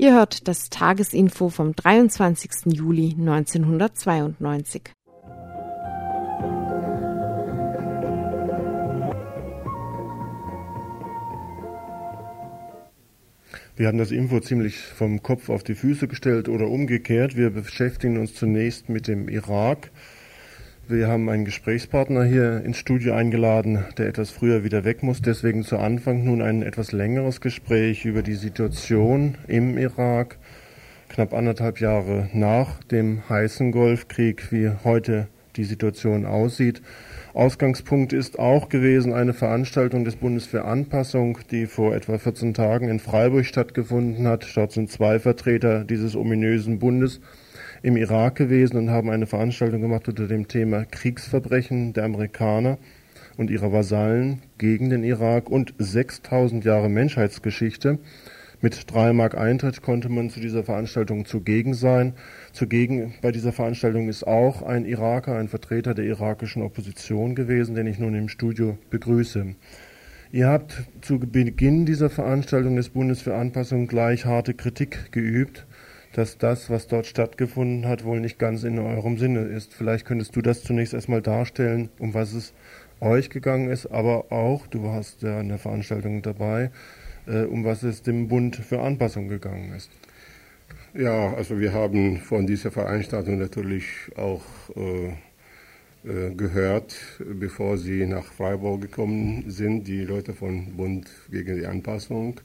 Ihr hört das Tagesinfo vom 23. Juli 1992. Wir haben das Info ziemlich vom Kopf auf die Füße gestellt oder umgekehrt. Wir beschäftigen uns zunächst mit dem Irak. Wir haben einen Gesprächspartner hier ins Studio eingeladen, der etwas früher wieder weg muss. Deswegen zu Anfang nun ein etwas längeres Gespräch über die Situation im Irak, knapp anderthalb Jahre nach dem heißen Golfkrieg, wie heute die Situation aussieht. Ausgangspunkt ist auch gewesen eine Veranstaltung des Bundes für Anpassung, die vor etwa 14 Tagen in Freiburg stattgefunden hat. Dort sind zwei Vertreter dieses ominösen Bundes im Irak gewesen und haben eine Veranstaltung gemacht unter dem Thema Kriegsverbrechen der Amerikaner und ihrer Vasallen gegen den Irak und 6000 Jahre Menschheitsgeschichte. Mit drei Mark Eintritt konnte man zu dieser Veranstaltung zugegen sein. Zugegen bei dieser Veranstaltung ist auch ein Iraker, ein Vertreter der irakischen Opposition gewesen, den ich nun im Studio begrüße. Ihr habt zu Beginn dieser Veranstaltung des Bundes für Anpassung gleich harte Kritik geübt dass das, was dort stattgefunden hat, wohl nicht ganz in eurem Sinne ist. Vielleicht könntest du das zunächst erstmal darstellen, um was es euch gegangen ist, aber auch, du warst ja an der Veranstaltung dabei, äh, um was es dem Bund für Anpassung gegangen ist. Ja, also wir haben von dieser Veranstaltung natürlich auch äh, äh, gehört, bevor sie nach Freiburg gekommen sind, die Leute von Bund gegen die Anpassung.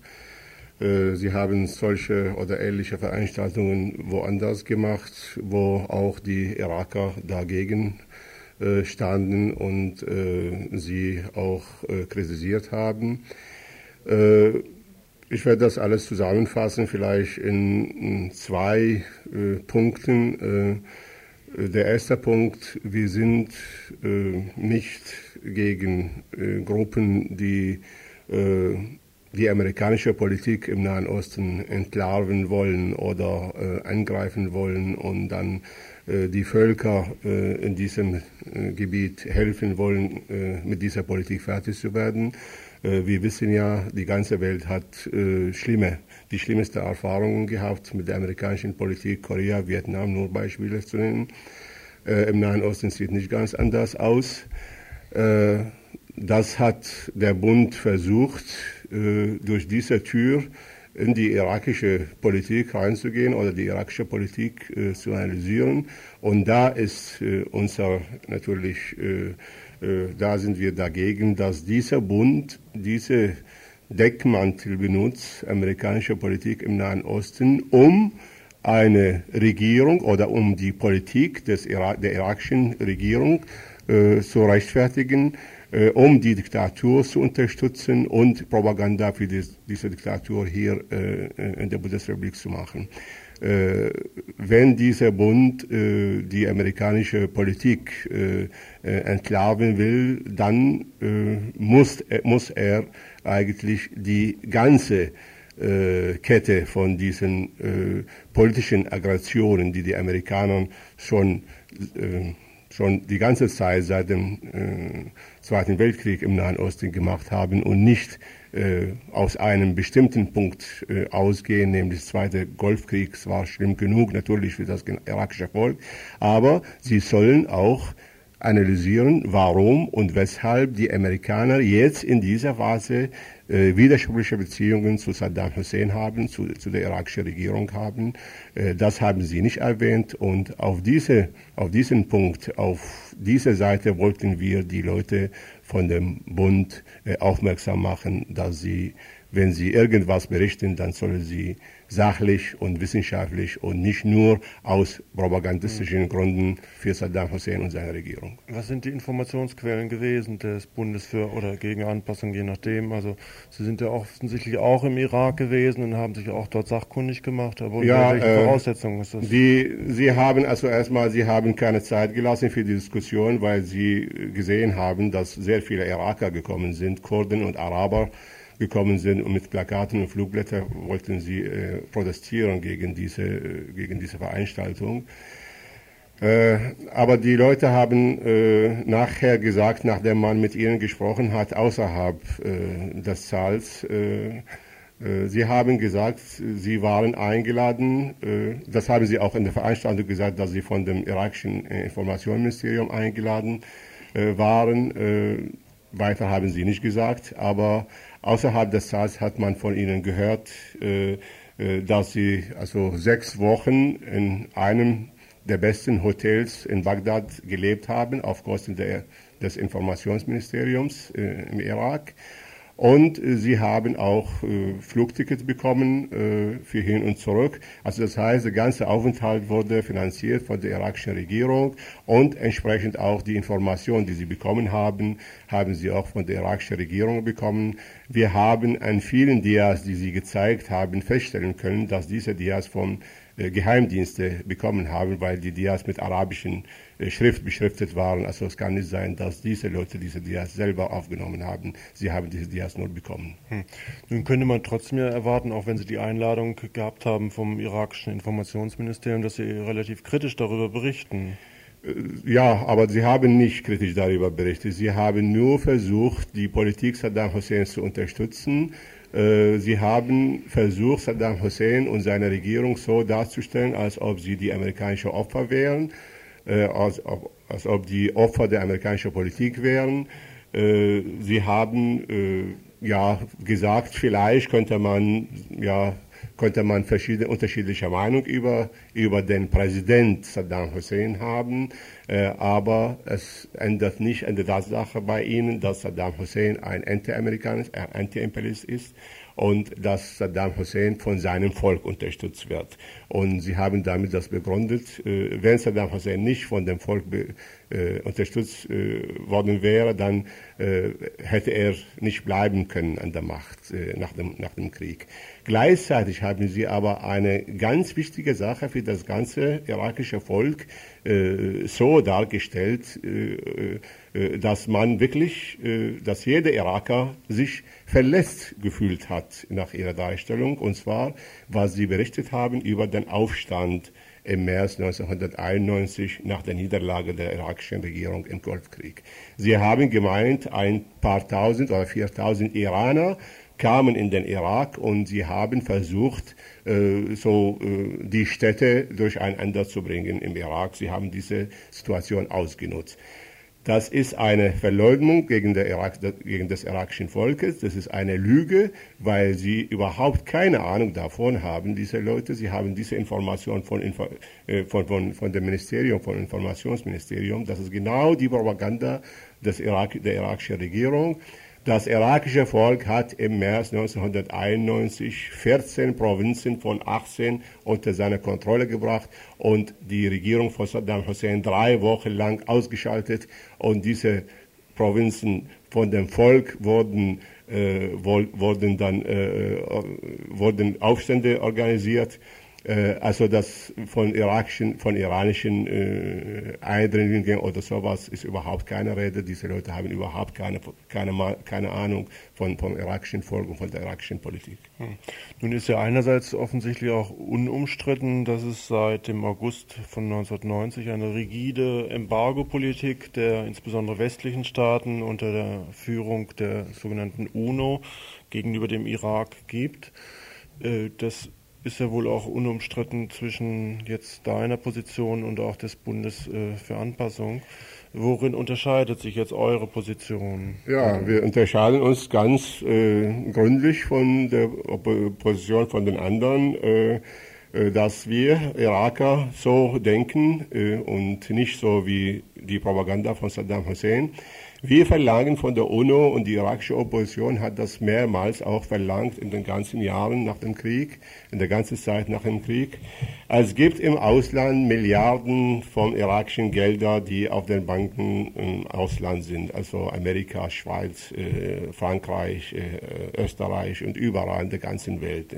Äh, sie haben solche oder ähnliche Veranstaltungen woanders gemacht, wo auch die Iraker dagegen äh, standen und äh, sie auch kritisiert haben. Ich werde das alles zusammenfassen, vielleicht in zwei Punkten. Der erste Punkt, wir sind nicht gegen Gruppen, die die amerikanische Politik im Nahen Osten entlarven wollen oder äh, angreifen wollen und dann äh, die Völker äh, in diesem äh, Gebiet helfen wollen, äh, mit dieser Politik fertig zu werden. Äh, wir wissen ja, die ganze Welt hat schlimme, die schlimmste Erfahrungen gehabt mit der amerikanischen Politik, Korea, Vietnam, nur Beispiele zu nennen. Im Nahen Osten sieht nicht ganz anders aus. Das hat der Bund versucht, durch diese Tür in die irakische Politik reinzugehen oder die irakische Politik äh, zu analysieren. Und da ist äh, unser natürlich, äh, äh, da sind wir dagegen, dass dieser Bund diese Deckmantel benutzt, amerikanische Politik im Nahen Osten, um eine Regierung oder um die Politik des Irak, der irakischen Regierung äh, zu rechtfertigen, äh, um die Diktatur zu unterstützen und Propaganda für die, diese Diktatur hier äh, in der Bundesrepublik zu machen. Äh, wenn dieser Bund äh, die amerikanische Politik äh, äh, entlarven will, dann muss, muss er eigentlich die ganze Kette von diesen politischen Aggressionen, die die Amerikaner schon schon die ganze Zeit seit dem äh, Zweiten Weltkrieg im Nahen Osten gemacht haben und nicht äh, aus einem bestimmten Punkt äh, ausgehen, nämlich der Zweite Golfkrieg. Es war schlimm genug natürlich für das irakische Volk, aber sie sollen auch analysieren, warum und weshalb die Amerikaner jetzt in dieser Phase äh, widersprüchliche Beziehungen zu Saddam Hussein haben, zu, zu der irakischen Regierung haben. Äh, das haben Sie nicht erwähnt und auf, diese, auf diesen Punkt, auf diese Seite wollten wir die Leute von dem Bund äh, aufmerksam machen, dass sie, wenn sie irgendwas berichten, dann sollen sie sachlich und wissenschaftlich und nicht nur aus propagandistischen mhm. Gründen für Saddam Hussein und seine Regierung. Was sind die Informationsquellen gewesen des Bundes für oder gegen Anpassung, je nachdem? Also Sie sind ja offensichtlich auch im Irak gewesen und haben sich auch dort sachkundig gemacht. Aber ja, welche äh, Voraussetzungen ist das? Die, Sie haben also erstmal, Sie haben keine Zeit gelassen für die Diskussion, weil Sie gesehen haben, dass sehr viele Iraker gekommen sind, Kurden und Araber gekommen sind und mit Plakaten und Flugblättern wollten sie äh, protestieren gegen diese, äh, gegen diese Veranstaltung. Äh, aber die Leute haben äh, nachher gesagt, nachdem man mit ihnen gesprochen hat, außerhalb äh, des Saals, äh, Sie haben gesagt, Sie waren eingeladen, das haben Sie auch in der Veranstaltung gesagt, dass Sie von dem irakischen Informationsministerium eingeladen waren. Weiter haben Sie nicht gesagt, aber außerhalb des Saals hat man von Ihnen gehört, dass Sie also sechs Wochen in einem der besten Hotels in Bagdad gelebt haben, auf Kosten der, des Informationsministeriums im Irak und äh, sie haben auch äh, Flugtickets bekommen äh, für hin und zurück. Also das heißt, der ganze Aufenthalt wurde finanziert von der irakischen Regierung und entsprechend auch die Informationen, die sie bekommen haben, haben sie auch von der irakischen Regierung bekommen. Wir haben an vielen Dias, die sie gezeigt haben, feststellen können, dass diese Dias von äh, Geheimdienste bekommen haben, weil die Dias mit arabischen Schrift beschriftet waren. Also es kann nicht sein, dass diese Leute diese Dias selber aufgenommen haben. Sie haben diese Dias nur bekommen. Hm. Nun könnte man trotzdem ja erwarten, auch wenn Sie die Einladung gehabt haben vom irakischen Informationsministerium, dass Sie relativ kritisch darüber berichten. Äh, ja, aber Sie haben nicht kritisch darüber berichtet. Sie haben nur versucht, die Politik Saddam Hussein zu unterstützen äh, sie haben versucht, Saddam Hussein und seine Regierung so darzustellen, als ob sie die amerikanischen Opfer wären, äh, als, ob, als ob die Opfer der amerikanischen Politik wären. Äh, sie haben ja gesagt, vielleicht könnte man ja könnte man verschiedene unterschiedliche Meinungen über, über den Präsident Saddam Hussein haben, äh, aber es ändert nicht an der Tatsache bei ihnen, dass Saddam Hussein ein Anti-Amerikaner, äh, Anti-Imperialist ist und dass Saddam Hussein von seinem Volk unterstützt wird. Und sie haben damit das begründet, äh, wenn Saddam Hussein nicht von dem Volk äh, unterstützt äh, worden wäre, dann hätte er nicht bleiben können an der Macht nach, dem, nach dem Krieg. Gleichzeitig haben sie aber eine ganz wichtige Sache für das ganze irakische Volk so dargestellt, dass man wirklich, dass jeder Iraker sich verletzt gefühlt hat nach ihrer Darstellung, und zwar, was sie berichtet haben über den Aufstand im März 1991 nach der Niederlage der irakischen Regierung im Golfkrieg. Sie haben gemeint, ein paar tausend oder viertausend Iraner kamen in den Irak und sie haben versucht, äh, so äh, die Städte durcheinander zu bringen im Irak. Sie haben diese Situation ausgenutzt. Das ist eine Verleugnung gegen, Irak, gegen, das irakischen Volkes. Das ist eine Lüge, weil sie überhaupt keine Ahnung davon haben, diese Leute. Sie haben diese Information von, äh, von, von, von dem Ministerium, von Informationsministerium. Das ist genau die Propaganda des Irak, der irakischen Regierung. Das irakische Volk hat im März 1991 14 Provinzen von 18 unter seine Kontrolle gebracht und die Regierung von Saddam Hussein drei Wochen lang ausgeschaltet. Und diese Provinzen von dem Volk wurden, äh, wurden dann äh, wurden Aufstände organisiert. äh, also das von irakischen, von iranischen äh, Eindringlingen oder sowas ist überhaupt keine Rede. Diese Leute haben überhaupt keine, keine, keine Ahnung von, vom irakischen Volk und von der irakischen Politik. Hm. Nun ist ja einerseits offensichtlich auch unumstritten, dass es seit dem August von 1990 eine rigide Embargo-Politik der insbesondere westlichen Staaten unter der Führung der sogenannten UNO gegenüber dem Irak gibt. Äh, das ist ja wohl auch unumstritten zwischen jetzt deiner Position und auch des Bundes äh, für Anpassung. Worin unterscheidet sich jetzt eure Position? Ja, wir unterscheiden uns ganz äh, gründlich von der Position von den anderen, äh, äh, dass wir Iraker so denken äh, und nicht so wie die Propaganda von Saddam Hussein. Wir verlangen von der UNO und die irakische Opposition hat das mehrmals auch verlangt in den ganzen Jahren nach dem Krieg, in der ganzen Zeit nach dem Krieg. Es gibt im Ausland Milliarden von irakischen Geldern, die auf den Banken im Ausland sind, also Amerika, Schweiz, äh, Frankreich, äh, Österreich und überall in der ganzen Welt.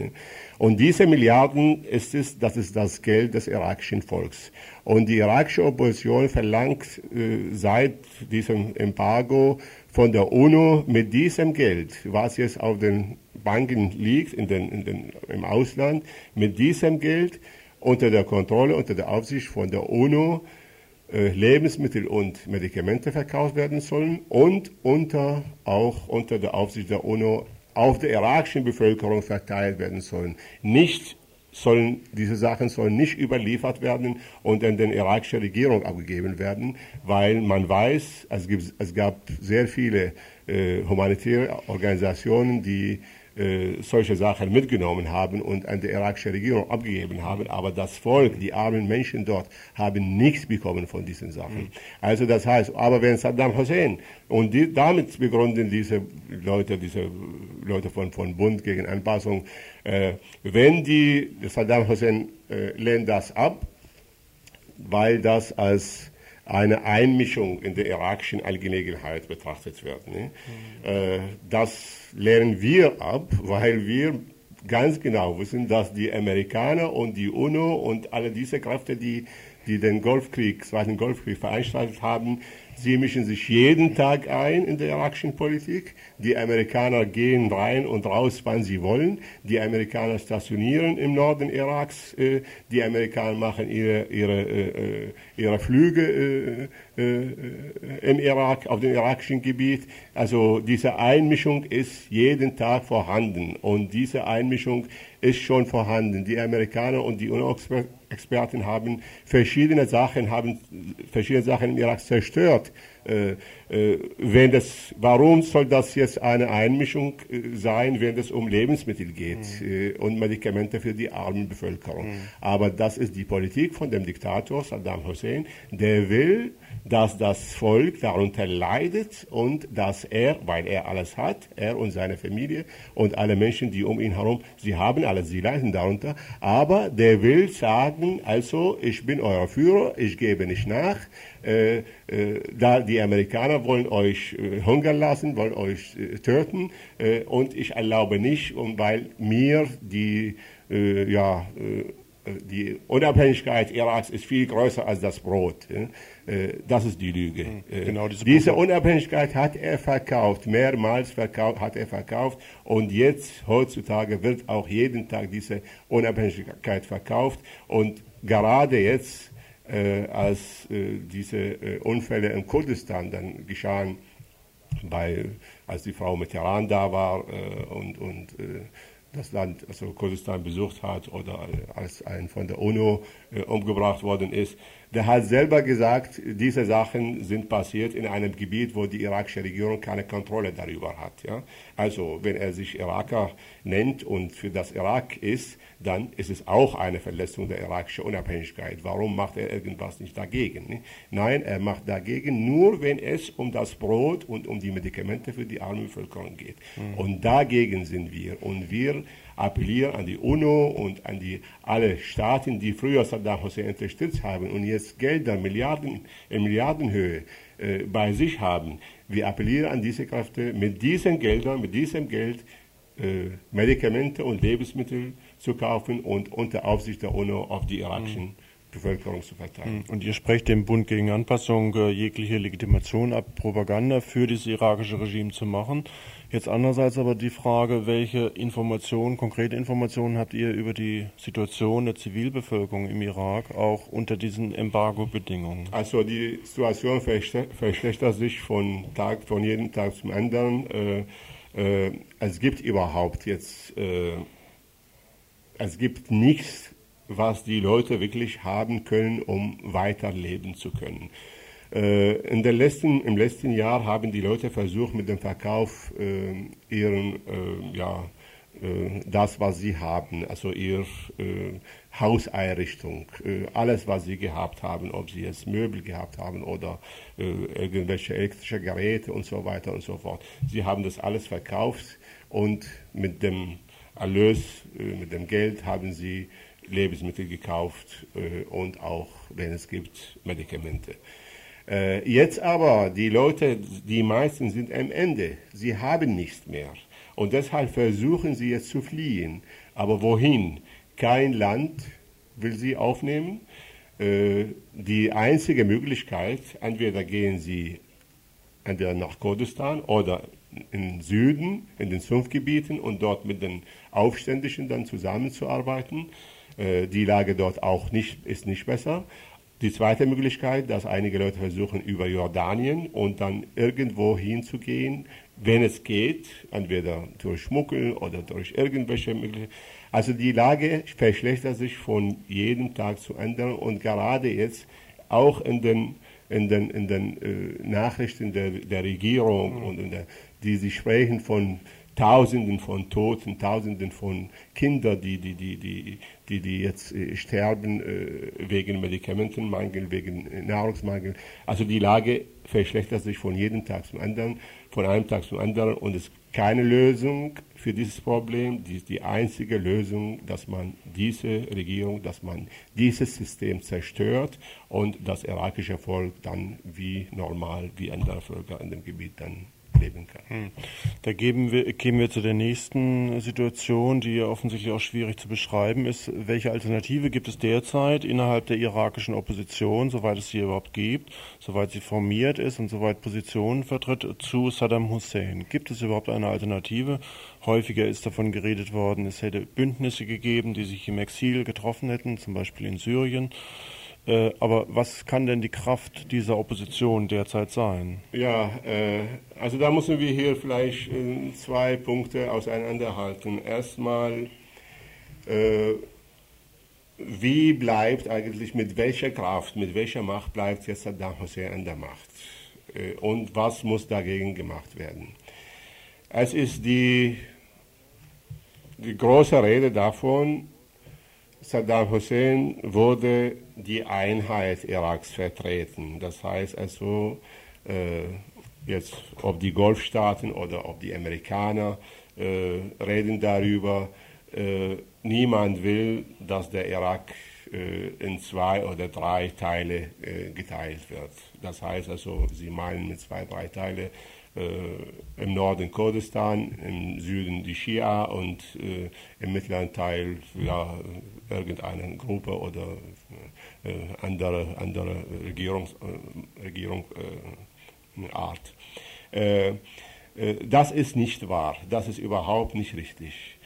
Und diese Milliarden ist es, das ist das Geld des irakischen Volks. Und die irakische Opposition verlangt äh, seit diesem Embargo von der UNO mit diesem Geld, was jetzt auf den Banken liegt in den, in den, im Ausland, mit diesem Geld unter der Kontrolle, unter der Aufsicht von der UNO äh, Lebensmittel und Medikamente verkauft werden sollen und unter, auch unter der Aufsicht der UNO auf der irakischen Bevölkerung verteilt werden sollen. Nicht sollen, diese Sachen sollen nicht überliefert werden und an den irakischen Regierung abgegeben werden, weil man weiß, es, gibt, es gab sehr viele äh, humanitäre Organisationen, die äh, solche Sachen mitgenommen haben und an die irakische Regierung abgegeben haben. Aber das Volk, die armen Menschen dort, haben nichts bekommen von diesen Sachen. Mhm. Also das heißt, aber wenn Saddam Hussein und die, damit begründen diese Leute, diese Leute von, von Bund gegen Anpassung, äh, wenn die Saddam Hussein äh, lehnt das ab, weil das als eine Einmischung in der irakischen Angelegenheit betrachtet wird. Ne? Mhm. Äh, das lehnen wir ab, weil wir ganz genau wissen, dass die Amerikaner und die UNO und alle diese Kräfte, die, die den Golfkrieg, Zweiten Golfkrieg veranstaltet haben, Sie mischen sich jeden Tag ein in der irakischen Politik. Die Amerikaner gehen rein und raus, wann sie wollen. Die Amerikaner stationieren im Norden Iraks. Äh, die Amerikaner machen ihre, ihre, äh, ihre Flüge äh, im Irak, auf dem irakischen Gebiet. Also diese Einmischung ist jeden Tag vorhanden. Und diese Einmischung ist schon vorhanden. Die Amerikaner und die UNO-Experten haben verschiedene Sachen, haben verschiedene Sachen im Irak zerstört. Äh, äh, wenn das, warum soll das jetzt eine Einmischung äh, sein, wenn es um Lebensmittel geht mhm. Und Medikamente für die arme Bevölkerung? Mhm. Aber das ist die Politik von dem Diktator Saddam Hussein. Der will dass das Volk darunter leidet und dass er, weil er alles hat, er und seine Familie und alle Menschen, die um ihn herum, sie haben alles, sie leiden darunter, aber der will sagen, also ich bin euer Führer, ich gebe nicht nach, äh, äh, da die Amerikaner wollen euch äh, hungern lassen, wollen euch äh, töten. Äh, und ich erlaube nicht, und weil mir die äh, ja die Unabhängigkeit Iraks ist viel größer als das Brot. Äh, das ist die Lüge. Hm, äh, genau diese, diese Unabhängigkeit hat er verkauft, mehrmals verkauft, hat er verkauft und jetzt heutzutage wird auch jeden Tag diese Unabhängigkeit verkauft und gerade jetzt, äh, als äh, diese äh, Unfälle in Kurdistan dann geschahen, bei, als die Frau mit Iran da war äh, und, und das Land, also Kurdistan besucht hat oder als ein von der UNO äh, umgebracht worden ist, der hat selber gesagt, diese Sachen sind passiert in einem Gebiet, wo die irakische Regierung keine Kontrolle darüber hat. Ja? Also wenn er sich Iraker nennt und für das Irak ist, dann ist es auch eine Verletzung der irakischen Unabhängigkeit. Warum macht er irgendwas nicht dagegen? Ne? Nein, er macht dagegen nur, wenn es um das Brot und um die Medikamente für die arme Bevölkerung geht. Mhm. Und dagegen sind wir. Und wir appelliere an die UNO und an die, alle Staaten, die früher Saddam Hussein unterstützt haben und jetzt Gelder Milliarden, in Milliardenhöhe äh, bei sich haben. Wir appellieren an diese Kräfte, mit diesen Geldern, mit diesem Geld äh, Medikamente und Lebensmittel zu kaufen und unter Aufsicht der UNO auf die irakischen mhm. Bevölkerung zu verteilen. Und ihr sprecht dem Bund gegen Anpassung äh, jegliche Legitimation ab, Propaganda für das irakische Regime zu machen. Jetzt andererseits aber die Frage, welche Informationen, konkrete Informationen habt ihr über die Situation der Zivilbevölkerung im Irak, auch unter diesen Embargo-Bedingungen? Also die Situation verschlechtert sich von, Tag, von jedem Tag zum anderen. Äh, äh, es gibt überhaupt jetzt, äh, es gibt nichts, was die Leute wirklich haben können, um weiterleben zu können. Äh, in der letzten, Im letzten Jahr haben die Leute versucht, mit dem Verkauf äh, ihren, äh, ja, äh, das, was sie haben, also ihre äh, Hauseinrichtung, äh, alles, was sie gehabt haben, ob sie jetzt Möbel gehabt haben oder irgendwelche elektrische Geräte und so weiter und so fort. Sie haben das alles verkauft und mit dem Erlös, mit dem Geld haben sie Lebensmittel gekauft und auch, wenn es gibt, Medikamente. Äh, jetzt aber, die Leute, die meisten sind am Ende. Sie haben nichts mehr. Und deshalb versuchen sie jetzt zu fliehen. Aber wohin? Kein Land will sie aufnehmen. Äh, die einzige Möglichkeit, entweder gehen sie entweder nach Kurdistan oder im Süden, in den Sumpfgebieten und dort mit den Aufständischen dann zusammenzuarbeiten. Äh, die Lage dort auch nicht, ist nicht besser. Die zweite Möglichkeit, dass einige Leute versuchen, über Jordanien und dann irgendwo hinzugehen, wenn es geht, entweder durch Schmuggel oder durch irgendwelche Möglichkeiten. Also die Lage verschlechtert sich von jedem Tag zu anderen und gerade jetzt auch in den, in den, in den äh, Nachrichten der, der Regierung mhm. und der, die sie sprechen von Tausenden von Toten, Tausenden von Kindern, die, die, die, die, die, die jetzt äh, sterben äh, wegen Medikamentenmangel, wegen äh, Nahrungsmangel. Also die Lage verschlechtert sich von jedem Tag zum anderen, von einem Tag zum anderen und es ist keine Lösung für dieses Problem. Die die einzige Lösung, dass man diese Regierung, dass man dieses System zerstört und das irakische Volk dann wie normal, wie andere Völker in dem Gebiet dann leben kann. Hm. Da geben wir, gehen wir zu der nächsten Situation, die ja offensichtlich auch schwierig zu beschreiben ist. Welche Alternative gibt es derzeit innerhalb der irakischen Opposition, soweit es sie überhaupt gibt, soweit sie formiert ist und soweit Positionen vertritt, zu Saddam Hussein? Gibt es überhaupt eine Alternative? Häufiger ist davon geredet worden, es hätte Bündnisse gegeben, die sich im Exil getroffen hätten, zum Beispiel in Syrien. Äh, aber was kann denn die Kraft dieser Opposition derzeit sein? Ja, äh, also da müssen wir hier vielleicht äh, zwei Punkte auseinanderhalten. Erstmal, äh, wie bleibt eigentlich, mit welcher Kraft, mit welcher Macht bleibt jetzt Saddam Hussein an der Macht? Äh, und was muss dagegen gemacht werden? Es ist die, die große Rede davon, Saddam Hussein wurde die Einheit Iraks vertreten. Das heißt also, äh, jetzt ob die Golfstaaten oder ob die Amerikaner äh, reden darüber, äh, niemand will, dass der Irak äh, in zwei oder drei Teile äh, geteilt wird. Das heißt also, sie meinen mit zwei, drei Teile äh, im Norden Kurdistan, im Süden die Schia und äh, im mittleren Teil ja, irgendeine Gruppe oder äh, andere, andere Regierungs, äh, Regierung, äh, Art. Äh, das ist nicht wahr, das ist überhaupt nicht richtig.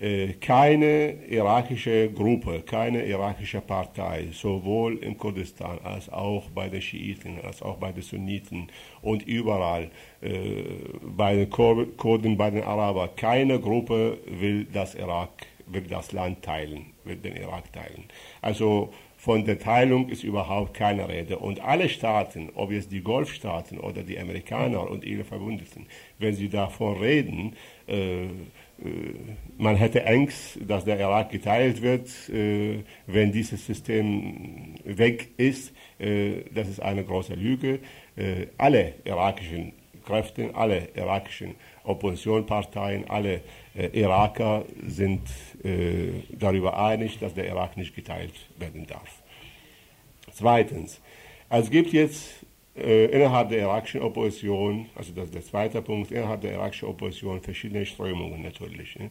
Äh, keine irakische Gruppe, keine irakische Partei, sowohl im Kurdistan als auch bei den Schiiten, als auch bei den Sunniten und überall, äh, bei den Kurden, bei den Arabern, keine Gruppe will das Irak, will das Land teilen, will den Irak teilen. Also von der Teilung ist überhaupt keine Rede. Und alle Staaten, ob jetzt die Golfstaaten oder die Amerikaner und ihre Verbündeten, wenn sie davon reden, äh, man hätte Angst, dass der Irak geteilt wird, äh, wenn dieses System weg ist. Äh, das ist eine große Lüge. Alle irakischen Kräfte, alle irakischen Oppositionsparteien, alle Iraker sind darüber einig, dass der Irak nicht geteilt werden darf. Zweitens, es gibt jetzt äh, innerhalb der irakischen Opposition, also das ist der zweite Punkt, innerhalb der irakischen Opposition verschiedene Strömungen natürlich. Ne?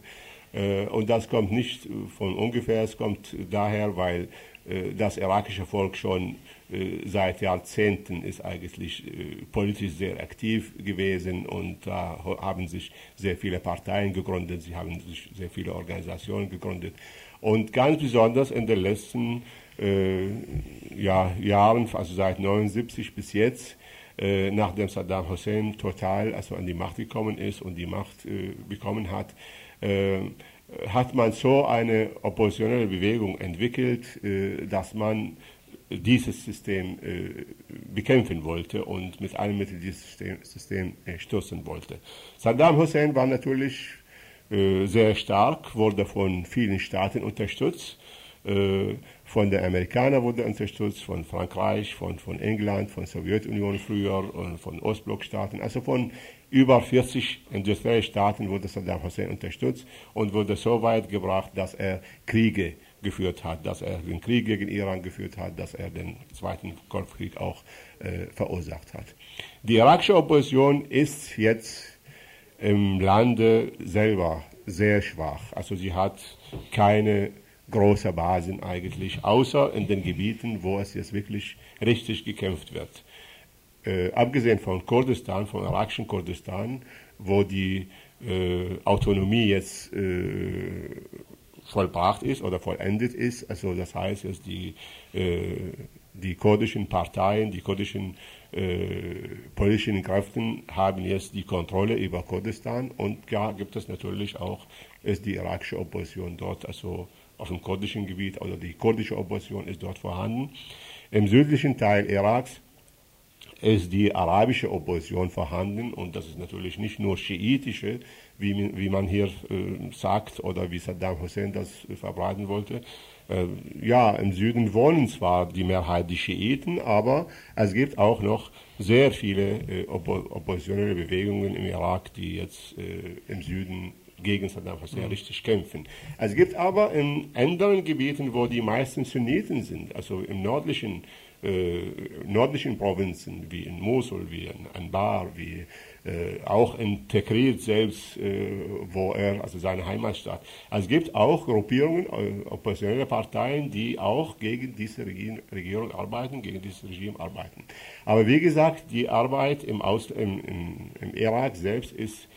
Äh, und das kommt nicht von ungefähr, es kommt daher, weil äh, das irakische Volk schon äh, seit Jahrzehnten ist eigentlich äh, politisch sehr aktiv gewesen und da haben sich sehr viele Parteien gegründet, sie haben sich sehr viele Organisationen gegründet. Und ganz besonders in den letzten äh, ja, Jahren, also seit 1979 bis jetzt, äh, nachdem Saddam Hussein total also an die Macht gekommen ist und die Macht äh, bekommen hat, hat man so eine oppositionelle Bewegung entwickelt, dass man dieses System bekämpfen wollte und mit allen Mitteln dieses System, stoßen wollte. Saddam Hussein war natürlich sehr stark, wurde von vielen Staaten unterstützt äh, von den Amerikanern wurde unterstützt, von Frankreich, von, von England, von Sowjetunion früher und von Ostblockstaaten. Also von über 40 Industriestaaten wurde Saddam Hussein unterstützt und wurde so weit gebracht, dass er Kriege geführt hat, dass er den Krieg gegen Iran geführt hat, dass er den Zweiten Golfkrieg auch äh, verursacht hat. Die irakische Opposition ist jetzt im Lande selber sehr schwach. Also sie hat keine großer Basen eigentlich, außer in den Gebieten, wo es jetzt wirklich richtig gekämpft wird. Äh, abgesehen von Kurdistan, von irakischen Kurdistan, wo die äh, Autonomie jetzt äh, vollbracht ist oder vollendet ist, also das heißt, dass die, äh, die kurdischen Parteien, die kurdischen äh, politischen Kräfte haben jetzt die Kontrolle über Kurdistan und ja, gibt es natürlich auch ist die irakische Opposition dort, also auf dem kurdischen Gebiet oder die kurdische Opposition ist dort vorhanden. Im südlichen Teil Iraks ist die arabische Opposition vorhanden und das ist natürlich nicht nur schiitische, wie, wie man hier äh, sagt oder wie Saddam Hussein das äh, verbreiten wollte. Äh, ja, im Süden wohnen zwar die Mehrheit die Schiiten, aber es gibt auch noch sehr viele äh, oppo oppositionelle Bewegungen im Irak, die jetzt äh, im Süden gegen Saddam Hussein richtig kämpfen. Es gibt aber in anderen Gebieten, wo die meisten Sunniten sind, also im nördlichen äh, nördlichen Provinzen wie in Mosul, wie in Anbar, wie äh, auch in Tekrit selbst, äh, wo er, also seine Heimatstadt. Es gibt auch Gruppierungen, äh, oppositionelle Parteien, die auch gegen diese Regierung arbeiten, gegen dieses Regime arbeiten. Aber wie gesagt, die Arbeit im, Aus im, im, im Irak selbst ist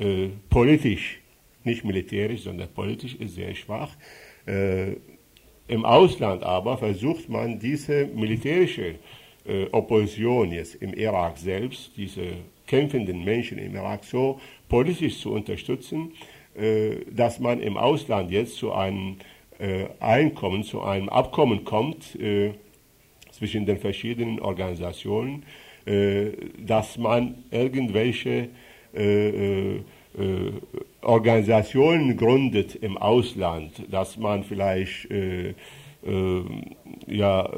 äh, politisch, nicht militärisch, sondern politisch ist sehr schwach. Äh, Im Ausland aber versucht man diese militärische äh, Opposition jetzt im Irak selbst, diese kämpfenden Menschen im Irak so politisch zu unterstützen, äh, dass man im Ausland jetzt zu einem äh, Einkommen, zu einem Abkommen kommt äh, zwischen den verschiedenen Organisationen, dass man irgendwelche Organisationen gründet im Ausland, dass man vielleicht ja,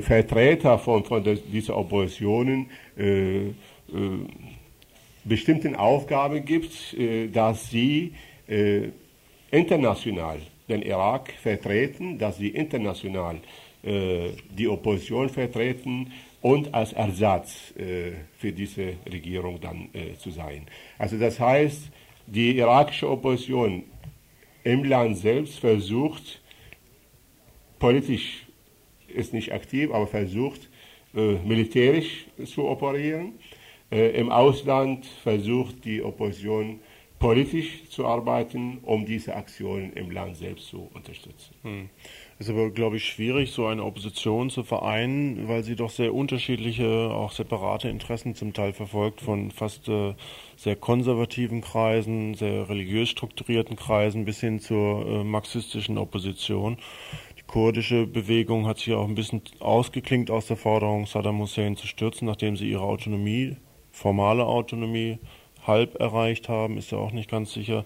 Vertreter von, von dieser Oppositionen äh, äh, bestimmten Aufgaben gibt, äh, dass sie äh, international den Irak vertreten, dass sie international die Opposition vertreten und als Ersatz für diese Regierung dann zu sein. Also das heißt, die irakische Opposition im Land selbst versucht, politisch ist nicht aktiv, aber versucht, militärisch zu operieren äh, Im Ausland versucht die Opposition politisch zu arbeiten, um diese Aktionen im Land selbst zu unterstützen. Hm. Es ist aber, glaube ich, schwierig, so eine Opposition zu vereinen, weil sie doch sehr unterschiedliche, auch separate Interessen zum Teil verfolgt, von fast äh, sehr konservativen Kreisen, sehr religiös strukturierten Kreisen bis hin zur äh, marxistischen Opposition. Die kurdische Bewegung hat sich auch ein bisschen ausgeklingt aus der Forderung, Saddam Hussein zu stürzen, nachdem sie ihre Autonomie formale Autonomie halb erreicht haben, ist ja auch nicht ganz sicher,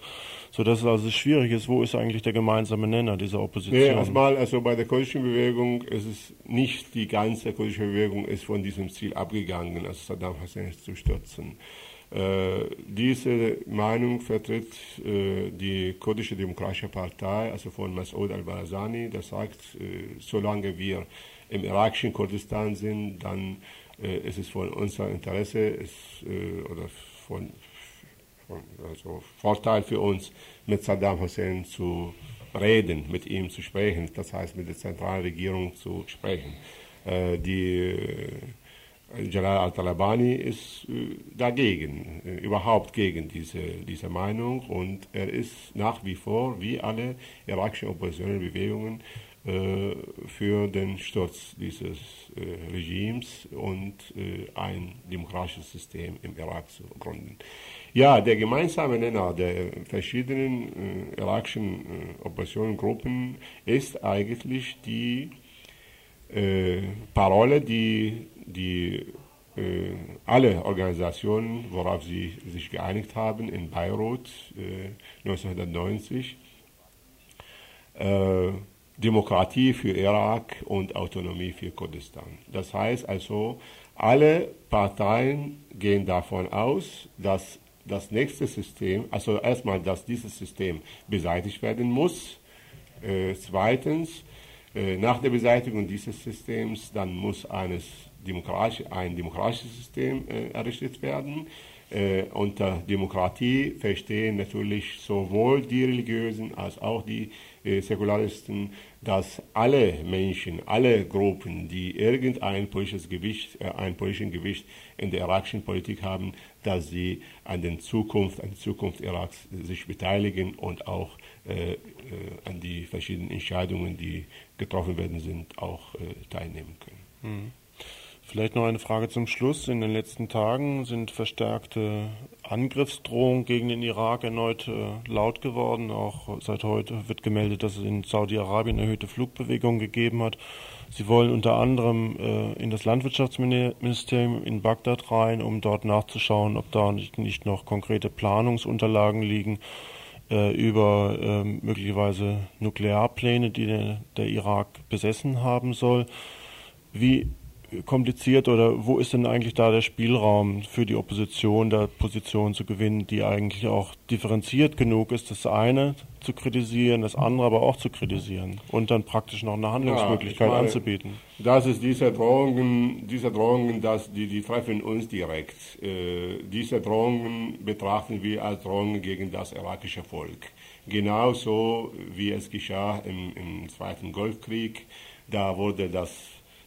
so dass es also schwierig ist, wo ist eigentlich der gemeinsame Nenner dieser Opposition? Nee, erstmal, also bei der kurdischen Bewegung ist es nicht die ganze kurdische Bewegung ist von diesem Ziel abgegangen, also Saddam Hussein zu stürzen. Äh, diese Meinung vertritt äh, die kurdische Demokratische Partei, also von Masoud al-Barazani, der sagt, äh, solange wir im irakischen Kurdistan sind, dann äh, es ist von unser Interesse ist, äh, oder von also Vorteil für uns, mit Saddam Hussein zu reden, mit ihm zu sprechen, das heißt mit der Zentralregierung zu sprechen. Äh, die Jalal al-Talabani ist dagegen, überhaupt gegen diese, diese Meinung und er ist nach wie vor, wie alle irakischen oppositionellen Bewegungen, äh, für den Sturz dieses äh, Regimes und äh, ein demokratisches System im Irak zu gründen. Ja, der gemeinsame Nenner der verschiedenen irakischen Oppositionengruppen ist eigentlich die Parole, die, die alle Organisationen, worauf sie sich geeinigt haben in Beirut 1990, Demokratie für Irak und Autonomie für Kurdistan. Das heißt also, alle Parteien gehen davon aus, dass das nächste System, also erstmal, dass dieses System beseitigt werden muss. Äh, zweitens, äh, nach der Beseitigung dieses Systems, dann muss eines demokratisch, ein demokratisches System äh, errichtet werden. äh, unter Demokratie verstehen natürlich sowohl die Religiösen als auch die äh, Säkularisten, dass alle Menschen, alle Gruppen, die irgendein politisches Gewicht, äh, ein politisches Gewicht in der irakischen Politik haben, dass sie an der Zukunft, an der Zukunft Iraks sich beteiligen und auch äh, äh, an die verschiedenen Entscheidungen, die getroffen werden sind, auch äh, teilnehmen können. Mhm. Vielleicht noch eine Frage zum Schluss. In den letzten Tagen sind verstärkte Angriffsdrohungen gegen den Irak erneut äh, laut geworden. Auch seit heute wird gemeldet, dass es in Saudi-Arabien erhöhte Flugbewegungen gegeben hat. Sie wollen unter anderem äh, in das Landwirtschaftsministerium in Bagdad rein, um dort nachzuschauen, ob da nicht, noch konkrete Planungsunterlagen liegen äh, über ähm, möglicherweise Nuklearpläne, die der Irak besessen haben soll. Wie kompliziert oder wo ist denn eigentlich da der Spielraum für die Opposition, da Position zu gewinnen, die eigentlich auch differenziert genug ist, das eine zu kritisieren, das andere aber auch zu kritisieren und dann praktisch noch eine Handlungsmöglichkeit ja, meine, anzubieten? Das ist diese Drohungen, diese Drohungen, dass die, die treffen uns direkt. Äh, diese Drohungen betrachten wir als Drohungen gegen das irakische Volk. Genauso wie es geschah im, im Zweiten Golfkrieg. Da wurde das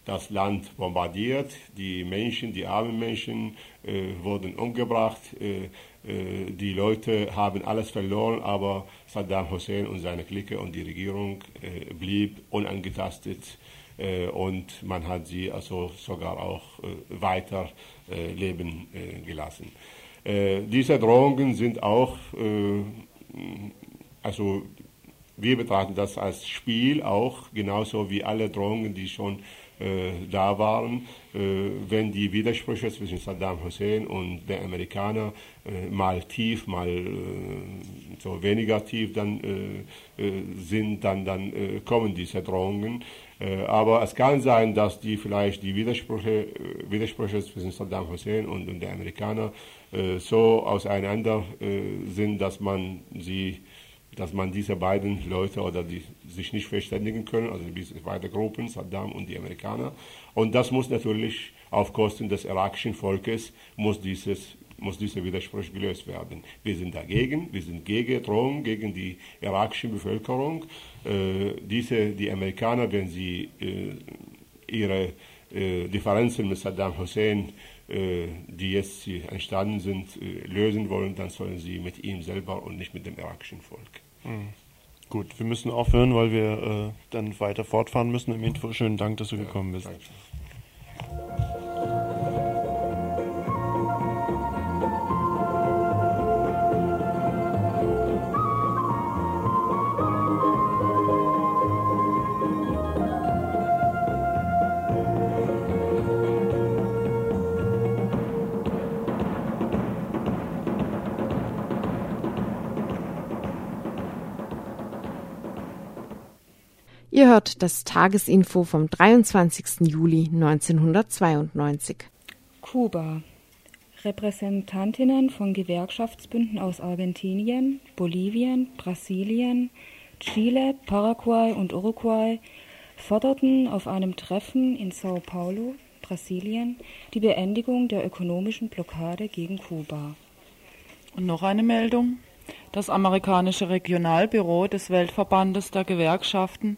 das Land bombardiert, die Menschen, die armen Menschen äh, wurden umgebracht, äh, äh, die Leute haben alles verloren, aber Saddam Hussein und seine Clique und die Regierung äh, blieb unangetastet äh, und man hat sie also sogar auch äh, weiter leben gelassen. diese Drohungen sind auch, also wir betrachten das als Spiel auch, genauso wie alle Drohungen, die schon äh, da waren, äh, wenn die Widersprüche zwischen Saddam Hussein und den Amerikanern äh, mal tief, mal so weniger tief dann sind, dann, dann kommen diese Drohungen. aber es kann sein, dass die vielleicht die Widersprüche, Widersprüche zwischen Saddam Hussein und, und den Amerikanern so auseinander sind, dass man sie dass man diese beiden Leute oder die sich nicht verständigen können, also diese beiden Gruppen, Saddam und die Amerikaner. Und das muss natürlich auf Kosten des irakischen Volkes, muss dieses muss dieser Widerspruch gelöst werden. Wir sind dagegen, wir sind gegen Drohungen, gegen die irakische Bevölkerung. Äh, diese, die Amerikaner, wenn sie äh, ihre äh, Differenzen mit Saddam Hussein, äh, die jetzt entstanden sind, äh, lösen wollen, dann sollen sie mit ihm selber und nicht mit dem irakischen Volk. Gut, wir müssen aufhören, weil wir äh, dann weiter fortfahren müssen. Im Info, schönen Dank, dass du gekommen bist. Danke. Hört das Tagesinfo vom 23. Juli 1992. Kuba. Repräsentantinnen von Gewerkschaftsbünden aus Argentinien, Bolivien, Brasilien, Chile, Paraguay und Uruguay forderten auf einem Treffen in Sao Paulo, Brasilien, die Beendigung der ökonomischen Blockade gegen Kuba. Und noch eine Meldung. Das amerikanische Regionalbüro des Weltverbandes der Gewerkschaften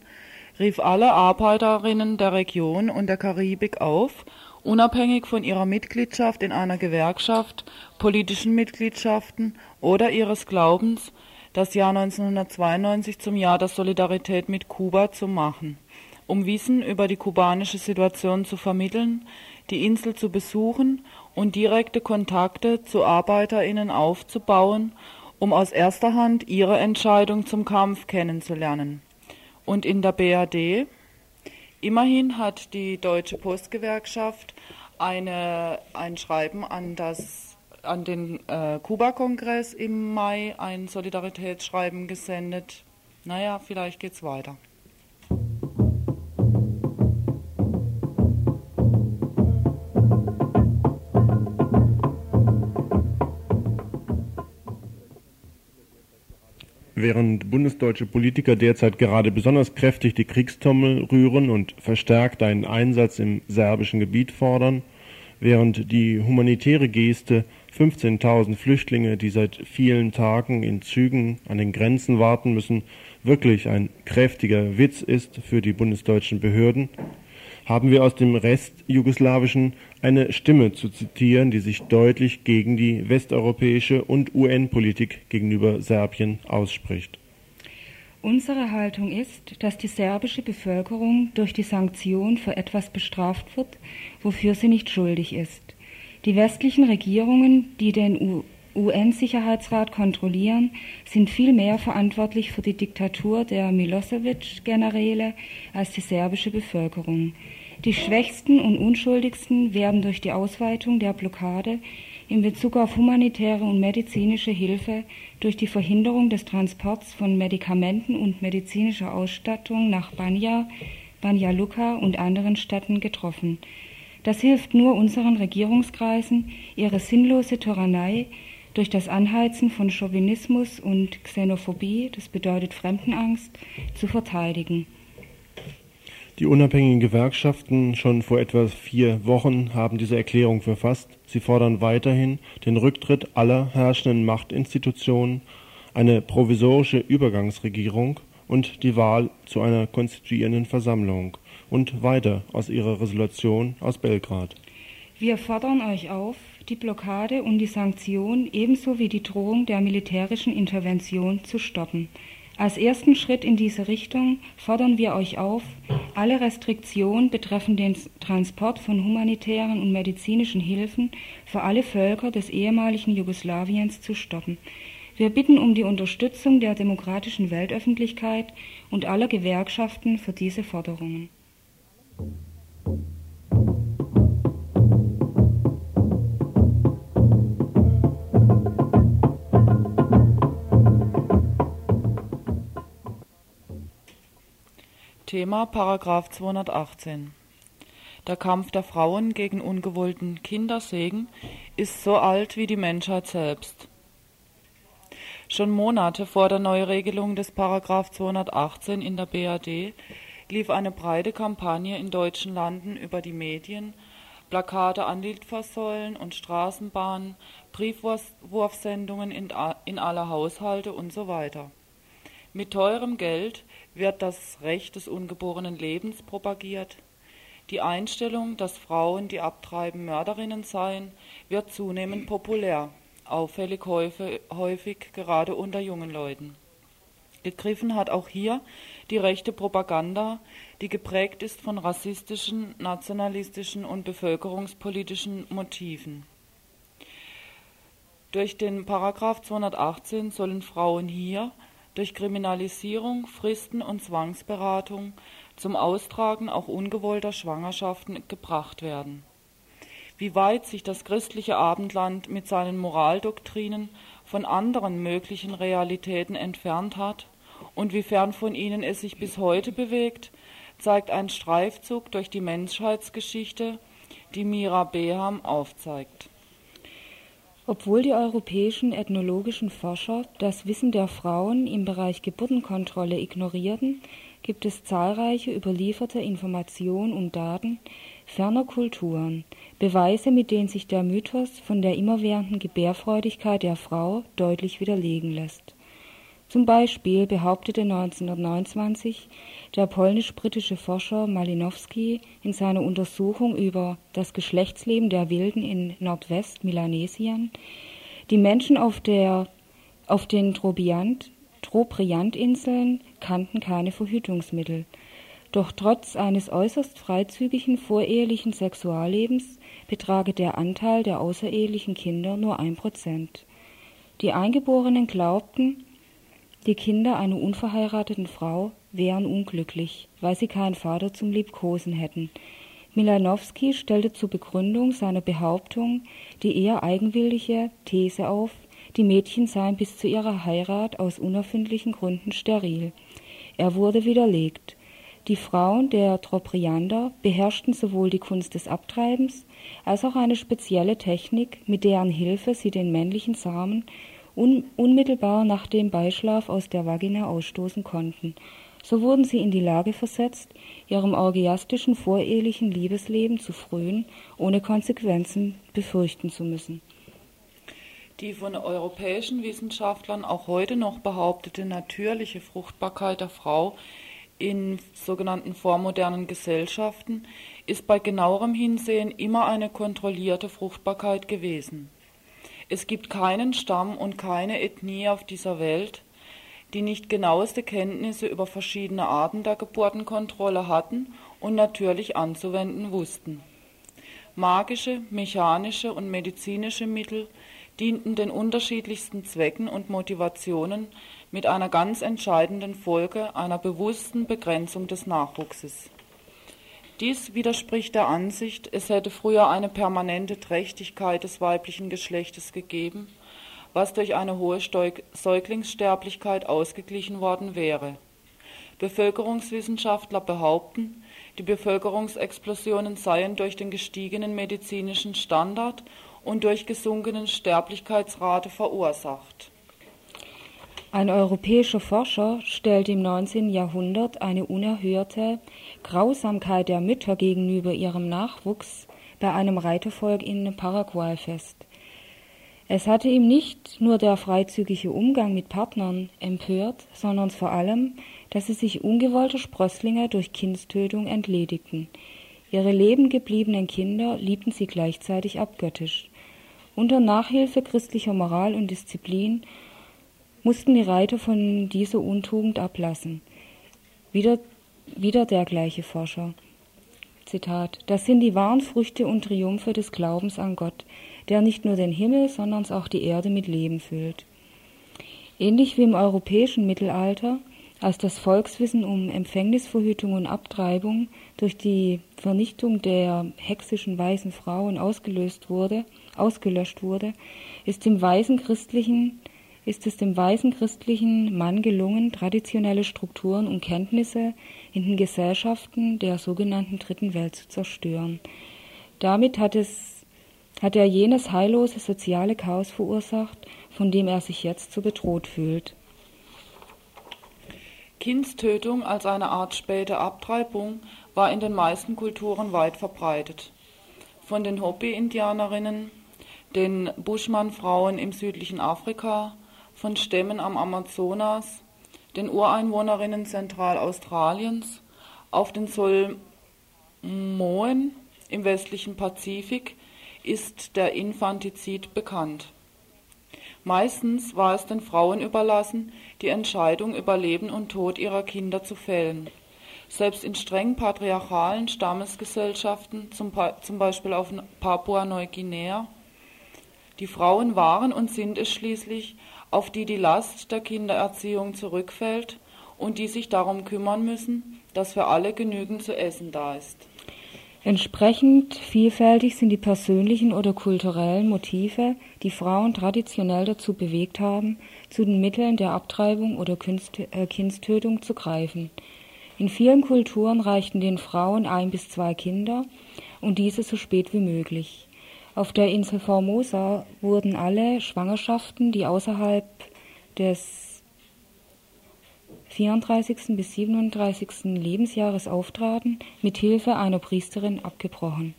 rief alle Arbeiterinnen der Region und der Karibik auf, unabhängig von ihrer Mitgliedschaft in einer Gewerkschaft, politischen Mitgliedschaften oder ihres Glaubens, das Jahr 1992 zum Jahr der Solidarität mit Kuba zu machen, um Wissen über die kubanische Situation zu vermitteln, die Insel zu besuchen und direkte Kontakte zu Arbeiterinnen aufzubauen, um aus erster Hand ihre Entscheidung zum Kampf kennenzulernen und in der BRD. Immerhin hat die Deutsche Postgewerkschaft eine, ein Schreiben an, das, an den äh, Kuba-Kongress im Mai, ein Solidaritätsschreiben gesendet. Naja, vielleicht geht's weiter. Während bundesdeutsche Politiker derzeit gerade besonders kräftig die Kriegstrommel rühren und verstärkt einen Einsatz im serbischen Gebiet fordern, während die humanitäre Geste 15.000 Flüchtlinge, die seit vielen Tagen in Zügen an den Grenzen warten müssen, wirklich ein kräftiger Witz ist für die bundesdeutschen Behörden, haben wir aus dem Rest Jugoslawischen eine Stimme zu zitieren, die sich deutlich gegen die westeuropäische und UN-Politik gegenüber Serbien ausspricht. Unsere Haltung ist, dass die serbische Bevölkerung durch die Sanktion für etwas bestraft wird, wofür sie nicht schuldig ist. Die westlichen Regierungen, die den UN-Sicherheitsrat kontrollieren, sind viel mehr verantwortlich für die Diktatur der Milosevic-Generäle als die serbische Bevölkerung. Die Schwächsten und Unschuldigsten werden durch die Ausweitung der Blockade in Bezug auf humanitäre und medizinische Hilfe durch die Verhinderung des Transports von Medikamenten und medizinischer Ausstattung nach Banja, Banja Luka und anderen Städten getroffen. Das hilft nur unseren Regierungskreisen, ihre sinnlose Tyrannei durch das Anheizen von Chauvinismus und Xenophobie, das bedeutet Fremdenangst, zu verteidigen. Die unabhängigen Gewerkschaften schon vor etwa vier Wochen haben diese Erklärung verfasst. Sie fordern weiterhin den Rücktritt aller herrschenden Machtinstitutionen, eine provisorische Übergangsregierung und die Wahl zu einer konstituierenden Versammlung und weiter aus ihrer Resolution aus Belgrad. Wir fordern euch auf, die Blockade und die Sanktion ebenso wie die Drohung der militärischen Intervention zu stoppen. Als ersten Schritt in diese Richtung fordern wir euch auf, alle Restriktionen betreffend den Transport von humanitären und medizinischen Hilfen für alle Völker des ehemaligen Jugoslawiens zu stoppen. Wir bitten um die Unterstützung der demokratischen Weltöffentlichkeit und aller Gewerkschaften für diese Forderungen. Thema Paragraph 218. Der Kampf der Frauen gegen ungewollten Kindersegen ist so alt wie die Menschheit selbst. Schon Monate vor der Neuregelung des Paragraph 218 in der BRD lief eine breite Kampagne in deutschen Landen über die Medien, Plakate an Litfaßsäulen und Straßenbahnen, Briefwurfsendungen in, in alle Haushalte und so weiter. Mit teurem Geld wird das Recht des ungeborenen Lebens propagiert. Die Einstellung, dass Frauen, die abtreiben, Mörderinnen seien, wird zunehmend populär, auffällig häufig gerade unter jungen Leuten. Gegriffen hat auch hier die rechte Propaganda, die geprägt ist von rassistischen, nationalistischen und bevölkerungspolitischen Motiven. Durch den Paragraph 218 sollen Frauen hier durch Kriminalisierung, Fristen und Zwangsberatung zum Austragen auch ungewollter Schwangerschaften gebracht werden. Wie weit sich das christliche Abendland mit seinen Moraldoktrinen von anderen möglichen Realitäten entfernt hat und wie fern von ihnen es sich bis heute bewegt, zeigt ein Streifzug durch die Menschheitsgeschichte, die Mira Beham aufzeigt. Obwohl die europäischen ethnologischen Forscher das Wissen der Frauen im Bereich Geburtenkontrolle ignorierten, gibt es zahlreiche überlieferte Informationen und Daten ferner Kulturen, Beweise, mit denen sich der Mythos von der immerwährenden Gebärfreudigkeit der Frau deutlich widerlegen lässt zum Beispiel behauptete 1929 der polnisch-britische Forscher Malinowski in seiner Untersuchung über das Geschlechtsleben der Wilden in Nordwest-Melanesien, die Menschen auf, der, auf den Trobriand-Inseln kannten keine Verhütungsmittel. Doch trotz eines äußerst freizügigen vorehelichen Sexuallebens betrage der Anteil der außerehelichen Kinder nur ein Prozent. Die Eingeborenen glaubten, die Kinder einer unverheirateten Frau wären unglücklich, weil sie keinen Vater zum Liebkosen hätten. Milanowski stellte zur Begründung seiner Behauptung die eher eigenwillige These auf, die Mädchen seien bis zu ihrer Heirat aus unerfindlichen Gründen steril. Er wurde widerlegt. Die Frauen der Tropriander beherrschten sowohl die Kunst des Abtreibens als auch eine spezielle Technik, mit deren Hilfe sie den männlichen Samen unmittelbar nach dem Beischlaf aus der Vagina ausstoßen konnten. So wurden sie in die Lage versetzt, ihrem orgiastischen vorehelichen Liebesleben zu frönen, ohne Konsequenzen befürchten zu müssen. Die von europäischen Wissenschaftlern auch heute noch behauptete natürliche Fruchtbarkeit der Frau in sogenannten vormodernen Gesellschaften ist bei genauerem Hinsehen immer eine kontrollierte Fruchtbarkeit gewesen. Es gibt keinen Stamm und keine Ethnie auf dieser Welt, die nicht genaueste Kenntnisse über verschiedene Arten der Geburtenkontrolle hatten und natürlich anzuwenden wussten. Magische, mechanische und medizinische Mittel dienten den unterschiedlichsten Zwecken und Motivationen mit einer ganz entscheidenden Folge einer bewussten Begrenzung des Nachwuchses. Dies widerspricht der Ansicht, es hätte früher eine permanente Trächtigkeit des weiblichen Geschlechtes gegeben, was durch eine hohe Säuglingssterblichkeit ausgeglichen worden wäre. Bevölkerungswissenschaftler behaupten, die Bevölkerungsexplosionen seien durch den gestiegenen medizinischen Standard und durch gesunkenen Sterblichkeitsrate verursacht. Ein europäischer Forscher stellte im 19. Jahrhundert eine unerhörte Grausamkeit der Mütter gegenüber ihrem Nachwuchs bei einem Reitervolk in Paraguay fest. Es hatte ihm nicht nur der freizügige Umgang mit Partnern empört, sondern vor allem, dass sie sich ungewollte Sprösslinge durch Kindstötung entledigten. Ihre leben gebliebenen Kinder liebten sie gleichzeitig abgöttisch. Unter Nachhilfe christlicher Moral und Disziplin mussten die Reiter von dieser Untugend ablassen. Wieder, wieder der gleiche Forscher. Zitat, das sind die wahren Früchte und Triumphe des Glaubens an Gott, der nicht nur den Himmel, sondern auch die Erde mit Leben füllt. Ähnlich wie im europäischen Mittelalter, als das Volkswissen um Empfängnisverhütung und Abtreibung durch die Vernichtung der hexischen weißen Frauen ausgelöst wurde, ausgelöscht wurde, ist dem weisen christlichen ist es dem weisen christlichen Mann gelungen, traditionelle Strukturen und Kenntnisse in den Gesellschaften der sogenannten Dritten Welt zu zerstören. Damit hat, es, hat er jenes heillose soziale Chaos verursacht, von dem er sich jetzt so bedroht fühlt. Kindstötung als eine Art späte Abtreibung war in den meisten Kulturen weit verbreitet. Von den Hopi-Indianerinnen, den Buschmann-Frauen im südlichen Afrika, von Stämmen am Amazonas, den Ureinwohnerinnen Zentralaustraliens, auf den Solmoen im westlichen Pazifik ist der Infantizid bekannt. Meistens war es den Frauen überlassen, die Entscheidung über Leben und Tod ihrer Kinder zu fällen. Selbst in streng patriarchalen Stammesgesellschaften, zum, zum Beispiel auf Papua-Neuguinea, die Frauen waren und sind es schließlich, auf die die Last der Kindererziehung zurückfällt und die sich darum kümmern müssen, dass für alle genügend zu essen da ist. Entsprechend vielfältig sind die persönlichen oder kulturellen Motive, die Frauen traditionell dazu bewegt haben, zu den Mitteln der Abtreibung oder äh, Kindstötung zu greifen. In vielen Kulturen reichten den Frauen ein bis zwei Kinder und diese so spät wie möglich. Auf der Insel Formosa wurden alle Schwangerschaften, die außerhalb des 34. bis 37. Lebensjahres auftraten, mit Hilfe einer Priesterin abgebrochen.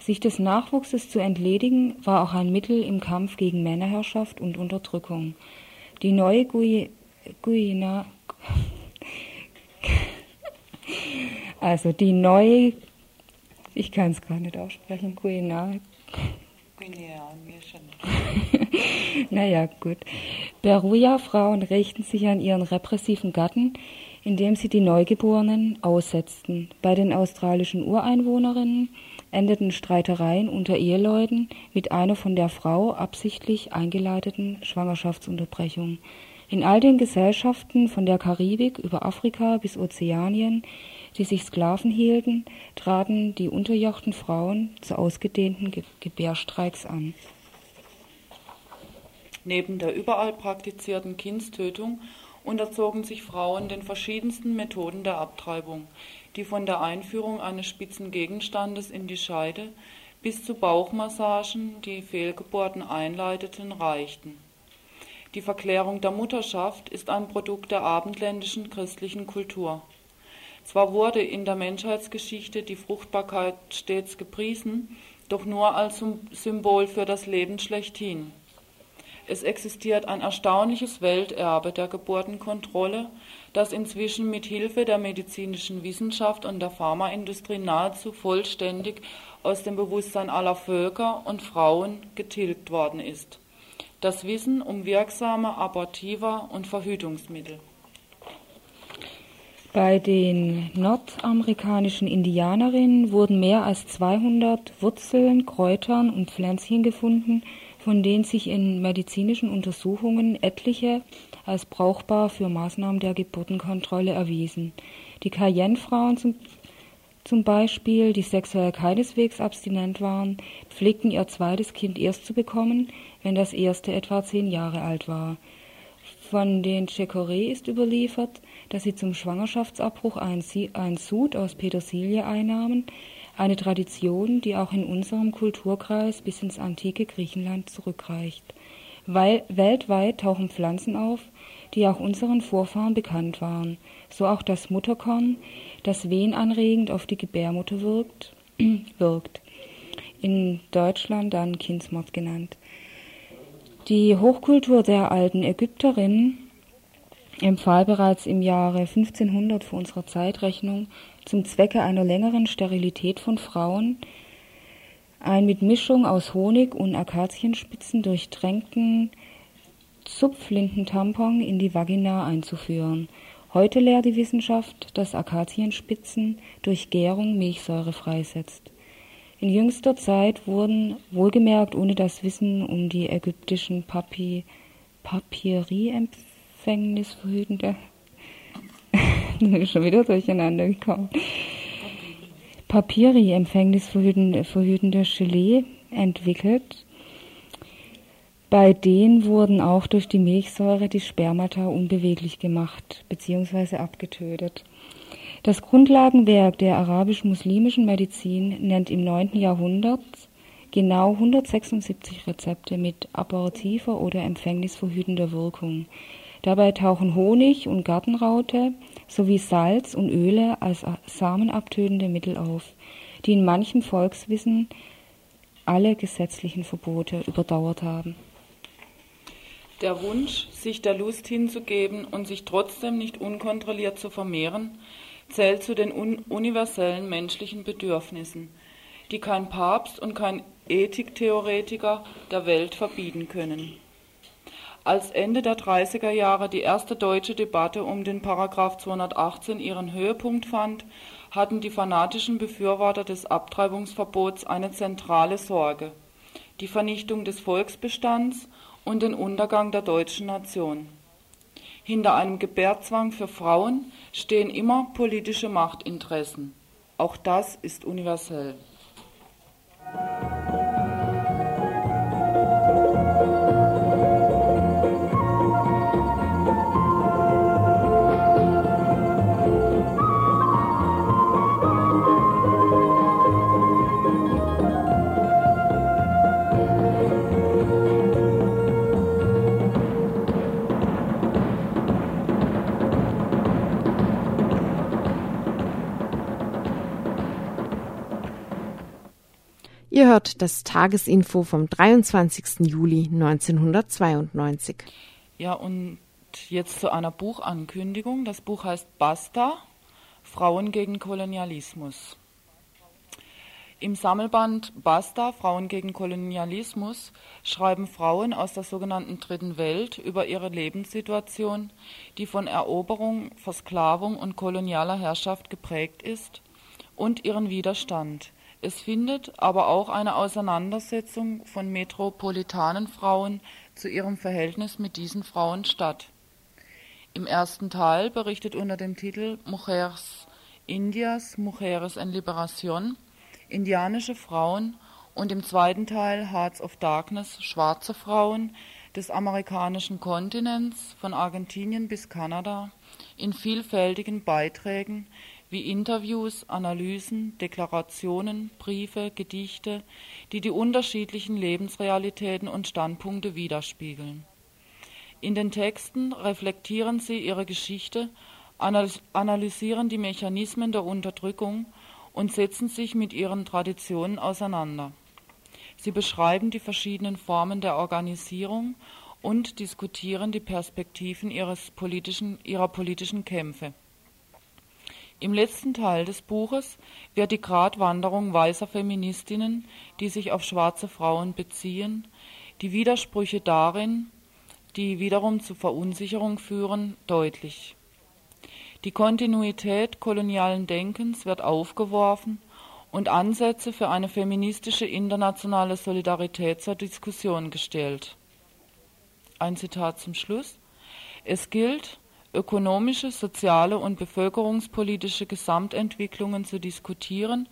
Sich des Nachwuchses zu entledigen, war auch ein Mittel im Kampf gegen Männerherrschaft und Unterdrückung. Die neue Guyana, also die neue, ich kann es gar nicht aussprechen, Guyana, naja, gut. Beruja-Frauen rächten sich an ihren repressiven Gatten, indem sie die Neugeborenen aussetzten. Bei den australischen Ureinwohnerinnen endeten Streitereien unter Eheleuten mit einer von der Frau absichtlich eingeleiteten Schwangerschaftsunterbrechung. In all den Gesellschaften von der Karibik über Afrika bis Ozeanien die sich Sklaven hielten, traten die unterjochten Frauen zu ausgedehnten Gebärstreiks an. Neben der überall praktizierten Kindstötung unterzogen sich Frauen den verschiedensten Methoden der Abtreibung, die von der Einführung eines spitzen Gegenstandes in die Scheide bis zu Bauchmassagen, die Fehlgeburten einleiteten, reichten. Die Verklärung der Mutterschaft ist ein Produkt der abendländischen christlichen Kultur. Zwar wurde in der Menschheitsgeschichte die Fruchtbarkeit stets gepriesen, doch nur als Symbol für das Leben schlechthin. Es existiert ein erstaunliches Welterbe der Geburtenkontrolle, das inzwischen mit Hilfe der medizinischen Wissenschaft und der Pharmaindustrie nahezu vollständig aus dem Bewusstsein aller Völker und Frauen getilgt worden ist. Das Wissen um wirksame Abortiva und Verhütungsmittel. Bei den nordamerikanischen Indianerinnen wurden mehr als 200 Wurzeln, Kräutern und Pflänzchen gefunden, von denen sich in medizinischen Untersuchungen etliche als brauchbar für Maßnahmen der Geburtenkontrolle erwiesen. Die Cayenne-Frauen zum, zum Beispiel, die sexuell keineswegs abstinent waren, pflegten ihr zweites Kind erst zu bekommen, wenn das erste etwa zehn Jahre alt war. Von den Checoré ist überliefert, dass sie zum Schwangerschaftsabbruch einen Sud aus Petersilie einnahmen, eine Tradition, die auch in unserem Kulturkreis bis ins antike Griechenland zurückreicht. Weil weltweit tauchen Pflanzen auf, die auch unseren Vorfahren bekannt waren, so auch das Mutterkorn, das wehenanregend auf die Gebärmutter wirkt, wirkt. In Deutschland dann Kindsmord genannt. Die Hochkultur der alten Ägypterinnen empfahl bereits im Jahre 1500 vor unserer Zeitrechnung zum Zwecke einer längeren Sterilität von Frauen ein mit Mischung aus Honig und Akazienspitzen durchtränkten Zupflintentampon in die Vagina einzuführen. Heute lehrt die Wissenschaft, dass Akazienspitzen durch Gärung Milchsäure freisetzt. In jüngster Zeit wurden, wohlgemerkt ohne das Wissen um die ägyptischen Papi, Papyri-Empfängnisverhütende, schon wieder durcheinander gekommen, Papyri-Empfängnisverhütende Gelee entwickelt. Bei denen wurden auch durch die Milchsäure die Spermata unbeweglich gemacht bzw. abgetötet. Das Grundlagenwerk der arabisch-muslimischen Medizin nennt im 9. Jahrhundert genau 176 Rezepte mit abortiver oder empfängnisverhütender Wirkung. Dabei tauchen Honig und Gartenraute sowie Salz und Öle als samenabtönende Mittel auf, die in manchem Volkswissen alle gesetzlichen Verbote überdauert haben. Der Wunsch, sich der Lust hinzugeben und sich trotzdem nicht unkontrolliert zu vermehren, zählt zu den un universellen menschlichen Bedürfnissen, die kein Papst und kein Ethiktheoretiker der Welt verbieten können. Als Ende der 30er Jahre die erste deutsche Debatte um den Paragraph 218 ihren Höhepunkt fand, hatten die fanatischen Befürworter des Abtreibungsverbots eine zentrale Sorge, die Vernichtung des Volksbestands und den Untergang der deutschen Nation. Hinter einem Gebärzwang für Frauen stehen immer politische Machtinteressen. Auch das ist universell. Ihr hört das Tagesinfo vom 23. Juli 1992. Ja, und jetzt zu einer Buchankündigung. Das Buch heißt Basta, Frauen gegen Kolonialismus. Im Sammelband Basta, Frauen gegen Kolonialismus schreiben Frauen aus der sogenannten Dritten Welt über ihre Lebenssituation, die von Eroberung, Versklavung und kolonialer Herrschaft geprägt ist, und ihren Widerstand – es findet aber auch eine Auseinandersetzung von metropolitanen Frauen zu ihrem Verhältnis mit diesen Frauen statt. Im ersten Teil berichtet unter dem Titel Mujeres Indias, Mujeres en Liberación indianische Frauen und im zweiten Teil Hearts of Darkness schwarze Frauen des amerikanischen Kontinents von Argentinien bis Kanada in vielfältigen Beiträgen wie Interviews, Analysen, Deklarationen, Briefe, Gedichte, die die unterschiedlichen Lebensrealitäten und Standpunkte widerspiegeln. In den Texten reflektieren sie ihre Geschichte, analysieren die Mechanismen der Unterdrückung und setzen sich mit ihren Traditionen auseinander. Sie beschreiben die verschiedenen Formen der Organisierung und diskutieren die Perspektiven ihres politischen, ihrer politischen Kämpfe. Im letzten Teil des Buches wird die Gratwanderung weißer Feministinnen, die sich auf schwarze Frauen beziehen, die Widersprüche darin, die wiederum zu Verunsicherung führen, deutlich. Die Kontinuität kolonialen Denkens wird aufgeworfen und Ansätze für eine feministische internationale Solidarität zur Diskussion gestellt. Ein Zitat zum Schluss. Es gilt, ökonomische, soziale und bevölkerungspolitische Gesamtentwicklungen zu diskutieren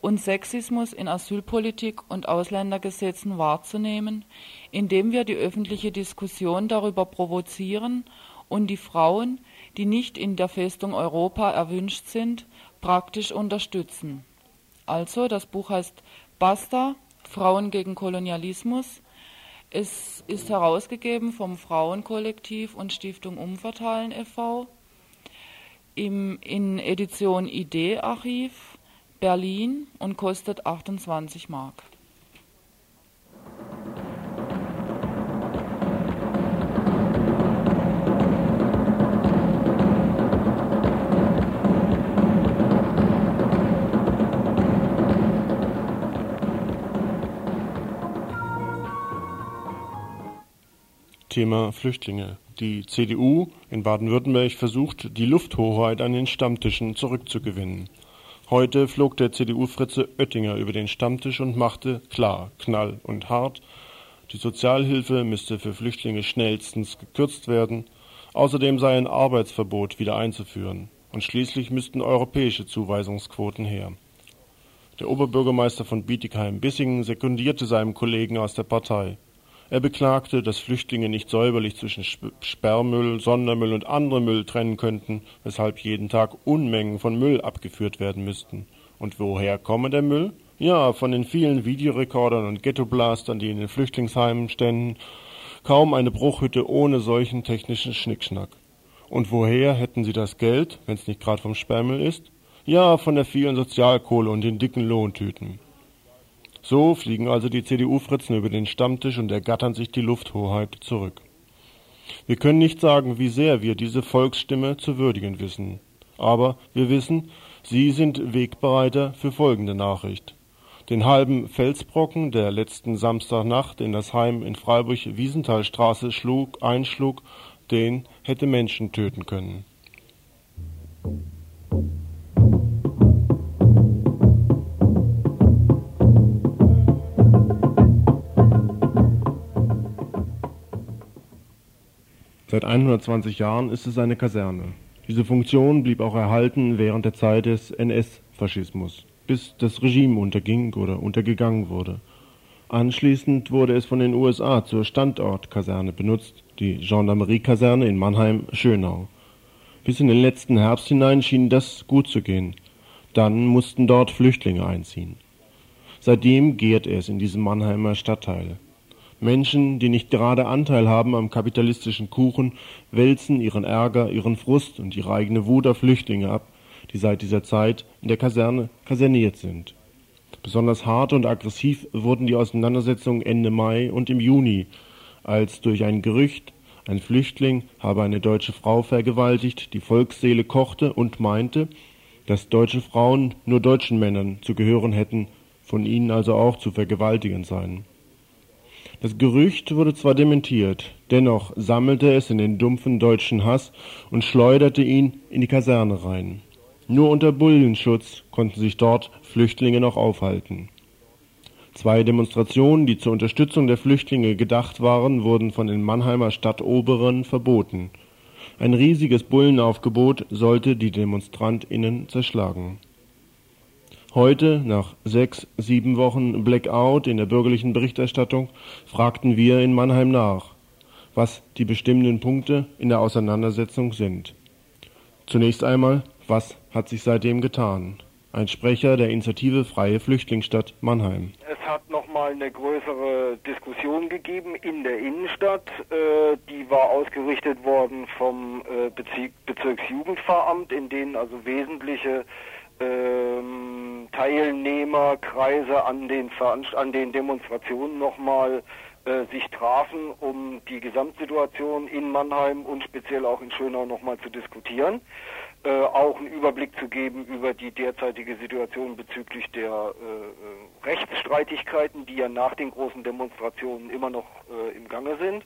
und Sexismus in Asylpolitik und Ausländergesetzen wahrzunehmen, indem wir die öffentliche Diskussion darüber provozieren und die Frauen, die nicht in der Festung Europa erwünscht sind, praktisch unterstützen. Also, das Buch heißt Basta, Frauen gegen Kolonialismus, es ist herausgegeben vom Frauenkollektiv und Stiftung Umverteilen e.V. Im, in Edition ID-Archiv Berlin und kostet 28 Mark. Thema Flüchtlinge. Die CDU in Baden-Württemberg versucht, die Lufthoheit an den Stammtischen zurückzugewinnen. Heute flog der CDU-Fritze Oettinger über den Stammtisch und machte klar, knall und hart, die Sozialhilfe müsste für Flüchtlinge schnellstens gekürzt werden, außerdem sei ein Arbeitsverbot wieder einzuführen und schließlich müssten europäische Zuweisungsquoten her. Der Oberbürgermeister von Bietigheim-Bissingen sekundierte seinem Kollegen aus der Partei. Er beklagte, dass Flüchtlinge nicht säuberlich zwischen Sperrmüll, Sondermüll und anderem Müll trennen könnten, weshalb jeden Tag Unmengen von Müll abgeführt werden müssten. Und woher komme der Müll? Ja, von den vielen Videorekordern und Ghettoblastern, die in den Flüchtlingsheimen ständen. Kaum eine Bruchhütte ohne solchen technischen Schnickschnack. Und woher hätten sie das Geld, wenn es nicht gerade vom Sperrmüll ist? Ja, von der vielen Sozialkohle und den dicken Lohntüten. So fliegen also die CDU-Fritzen über den Stammtisch und ergattern sich die Lufthoheit zurück. Wir können nicht sagen, wie sehr wir diese Volksstimme zu würdigen wissen. Aber wir wissen, Sie sind Wegbereiter für folgende Nachricht. Den halben Felsbrocken, der letzten Samstagnacht in das Heim in Freiburg-Wiesenthalstraße schlug, einschlug, den hätte Menschen töten können. Seit 120 Jahren ist es eine Kaserne. Diese Funktion blieb auch erhalten während der Zeit des NS-Faschismus, bis das Regime unterging oder untergegangen wurde. Anschließend wurde es von den USA zur Standortkaserne benutzt, die Gendarmerie-Kaserne in Mannheim-Schönau. Bis in den letzten Herbst hinein schien das gut zu gehen. Dann mussten dort Flüchtlinge einziehen. Seitdem gärt es in diesem Mannheimer Stadtteil. Menschen, die nicht gerade Anteil haben am kapitalistischen Kuchen, wälzen ihren Ärger, ihren Frust und ihre eigene Wut auf Flüchtlinge ab, die seit dieser Zeit in der Kaserne kaserniert sind. Besonders hart und aggressiv wurden die Auseinandersetzungen Ende Mai und im Juni, als durch ein Gerücht ein Flüchtling habe eine deutsche Frau vergewaltigt, die Volksseele kochte und meinte, dass deutsche Frauen nur deutschen Männern zu gehören hätten, von ihnen also auch zu vergewaltigen seien. Das Gerücht wurde zwar dementiert, dennoch sammelte es in den dumpfen deutschen Hass und schleuderte ihn in die Kaserne rein. Nur unter Bullenschutz konnten sich dort Flüchtlinge noch aufhalten. Zwei Demonstrationen, die zur Unterstützung der Flüchtlinge gedacht waren, wurden von den Mannheimer Stadtoberen verboten. Ein riesiges Bullenaufgebot sollte die DemonstrantInnen zerschlagen. Heute, nach sechs, sieben Wochen Blackout in der bürgerlichen Berichterstattung, fragten wir in Mannheim nach, was die bestimmenden Punkte in der Auseinandersetzung sind. Zunächst einmal, was hat sich seitdem getan? Ein Sprecher der Initiative Freie Flüchtlingsstadt Mannheim. Es hat nochmal eine größere Diskussion gegeben in der Innenstadt. Äh, die war ausgerichtet worden vom äh, Bezirksjugendpfarramt, in denen also wesentliche ähm, Teilnehmerkreise an den, an den Demonstrationen nochmal äh, sich trafen, um die Gesamtsituation in Mannheim und speziell auch in Schönau nochmal zu diskutieren. Äh, auch einen Überblick zu geben über die derzeitige Situation bezüglich der äh, Rechtsstreitigkeiten, die ja nach den großen Demonstrationen immer noch äh, im Gange sind.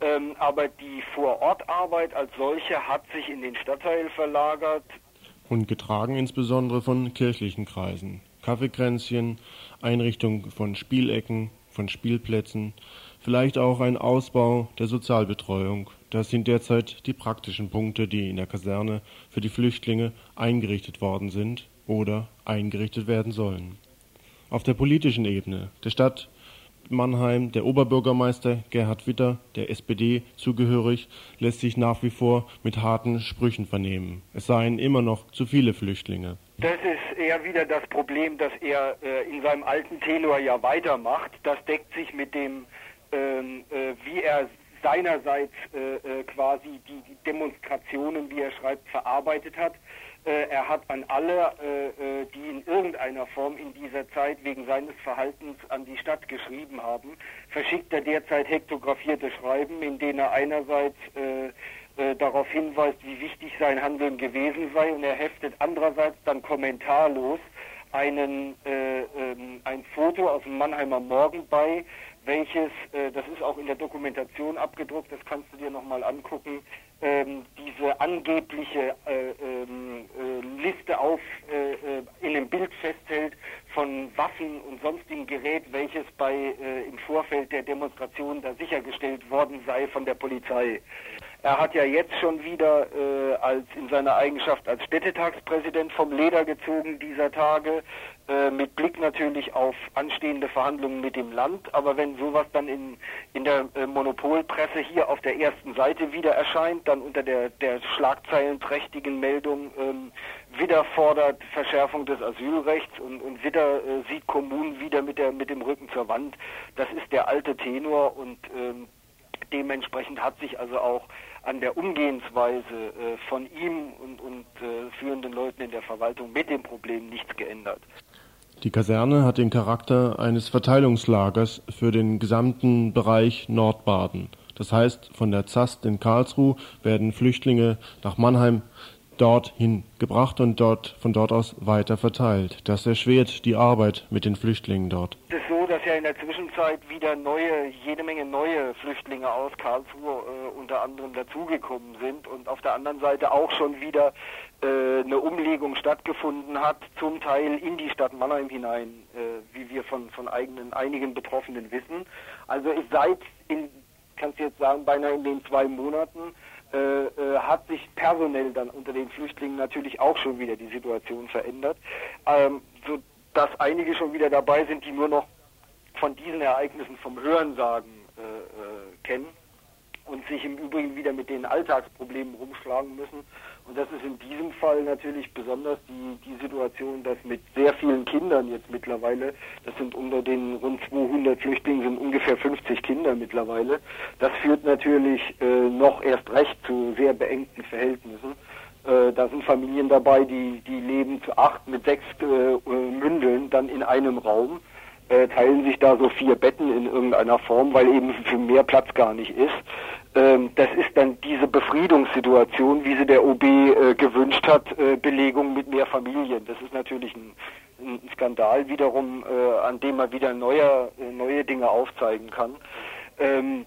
Ähm, aber die Vorortarbeit als solche hat sich in den Stadtteil verlagert. Und getragen insbesondere von kirchlichen Kreisen. Kaffeekränzchen, Einrichtung von Spielecken, von Spielplätzen, vielleicht auch ein Ausbau der Sozialbetreuung. Das sind derzeit die praktischen Punkte, die in der Kaserne für die Flüchtlinge eingerichtet worden sind oder eingerichtet werden sollen. Auf der politischen Ebene der Stadt Mannheim, der Oberbürgermeister Gerhard Witter, der SPD zugehörig, lässt sich nach wie vor mit harten Sprüchen vernehmen. Es seien immer noch zu viele Flüchtlinge. Das ist eher wieder das Problem, dass er äh, in seinem alten Tenor ja weitermacht. Das deckt sich mit dem, ähm, äh, wie er seinerseits äh, äh quasi die, die Demonstrationen, wie er schreibt, verarbeitet hat. Äh, er hat an alle, äh, äh, die in irgendeiner Form in dieser Zeit wegen seines Verhaltens an die Stadt geschrieben haben, verschickt er derzeit hektografierte Schreiben, in denen er einerseits darauf hinweist, wie wichtig sein Handeln gewesen sei und er heftet andererseits dann kommentarlos einen, äh, ähm, ein Foto aus dem Mannheimer Morgen bei, welches, äh, das ist auch in der Dokumentation abgedruckt, das kannst du dir nochmal angucken, ähm, diese angebliche äh, ähm, äh, Liste auf äh, äh, in dem Bild festhält von Waffen und sonstigem Gerät, welches bei äh, im Vorfeld der Demonstration da sichergestellt worden sei von der Polizei. Er hat ja jetzt schon wieder äh, als in seiner Eigenschaft als Städtetagspräsident vom Leder gezogen dieser Tage, mit Blick natürlich auf anstehende Verhandlungen mit dem Land. Aber wenn sowas dann in, in der äh, Monopolpresse hier auf der ersten Seite wieder erscheint, dann unter der, der schlagzeilenträchtigen Meldung ähm, wieder fordert Verschärfung des Asylrechts und, und wieder äh, sieht Kommunen wieder mit, der, mit dem Rücken zur Wand. Das ist der alte Tenor und ähm, dementsprechend hat sich also auch an der Umgehensweise äh, von ihm und, und äh, führenden Leuten in der Verwaltung mit dem Problem nichts geändert. Die Kaserne hat den Charakter eines Verteilungslagers für den gesamten Bereich Nordbaden. Das heißt, von der Zast in Karlsruhe werden Flüchtlinge nach Mannheim dorthin gebracht und dort von dort aus weiter verteilt. Das erschwert die Arbeit mit den Flüchtlingen dort. Es ist so, dass ja in der Zwischenzeit wieder neue, jede Menge neue Flüchtlinge aus Karlsruhe äh, unter anderem dazugekommen sind und auf der anderen Seite auch schon wieder äh, eine Umlegung stattgefunden hat, zum Teil in die Stadt Mannheim hinein, äh, wie wir von, von eigenen, einigen Betroffenen wissen. Also ist seit in, kannst du jetzt sagen, beinahe in den zwei Monaten äh, äh, hat sich personell dann unter den Flüchtlingen natürlich auch schon wieder die Situation verändert, ähm, so dass einige schon wieder dabei sind, die nur noch von diesen Ereignissen vom Hörensagen äh, äh, kennen und sich im Übrigen wieder mit den Alltagsproblemen rumschlagen müssen. Und das ist in diesem Fall natürlich besonders die, die Situation, dass mit sehr vielen Kindern jetzt mittlerweile, das sind unter den rund 200 Flüchtlingen sind ungefähr 50 Kinder mittlerweile, das führt natürlich äh, noch erst recht zu sehr beengten Verhältnissen. Äh, da sind Familien dabei, die, die leben zu acht mit sechs äh, Mündeln dann in einem Raum äh, teilen sich da so vier Betten in irgendeiner Form, weil eben für mehr Platz gar nicht ist. Ähm, das ist dann diese Befriedungssituation, wie sie der OB äh, gewünscht hat, äh, Belegung mit mehr Familien. Das ist natürlich ein, ein Skandal wiederum, äh, an dem man wieder neue, äh, neue Dinge aufzeigen kann. Ähm,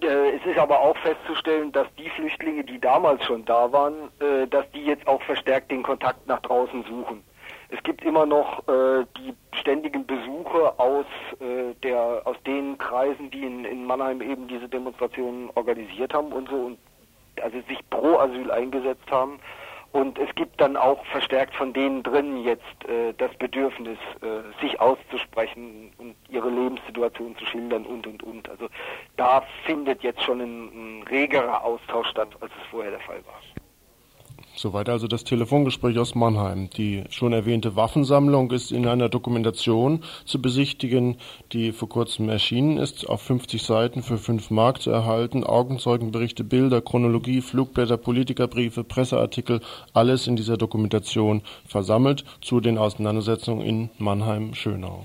äh, es ist aber auch festzustellen, dass die Flüchtlinge, die damals schon da waren, dass die jetzt auch verstärkt den Kontakt nach draußen suchen. Es gibt immer noch äh, die ständigen Besuche aus, äh, der, aus den Kreisen, die in, in Mannheim eben diese Demonstrationen organisiert haben und so und also sich pro Asyl eingesetzt haben. Und es gibt dann auch verstärkt von denen drin jetzt äh, das Bedürfnis, äh, sich auszusprechen und ihre Lebenssituation zu schildern und und und. Also da findet jetzt schon ein, ein regerer Austausch statt, als es vorher der Fall war. Soweit also das Telefongespräch aus Mannheim. Die schon erwähnte Waffensammlung ist in einer Dokumentation zu besichtigen, die vor kurzem erschienen ist, auf 50 Seiten für 5 Mark zu erhalten. Augenzeugenberichte, Bilder, Chronologie, Flugblätter, Politikerbriefe, Presseartikel, alles in dieser Dokumentation versammelt zu den Auseinandersetzungen in Mannheim-Schönau.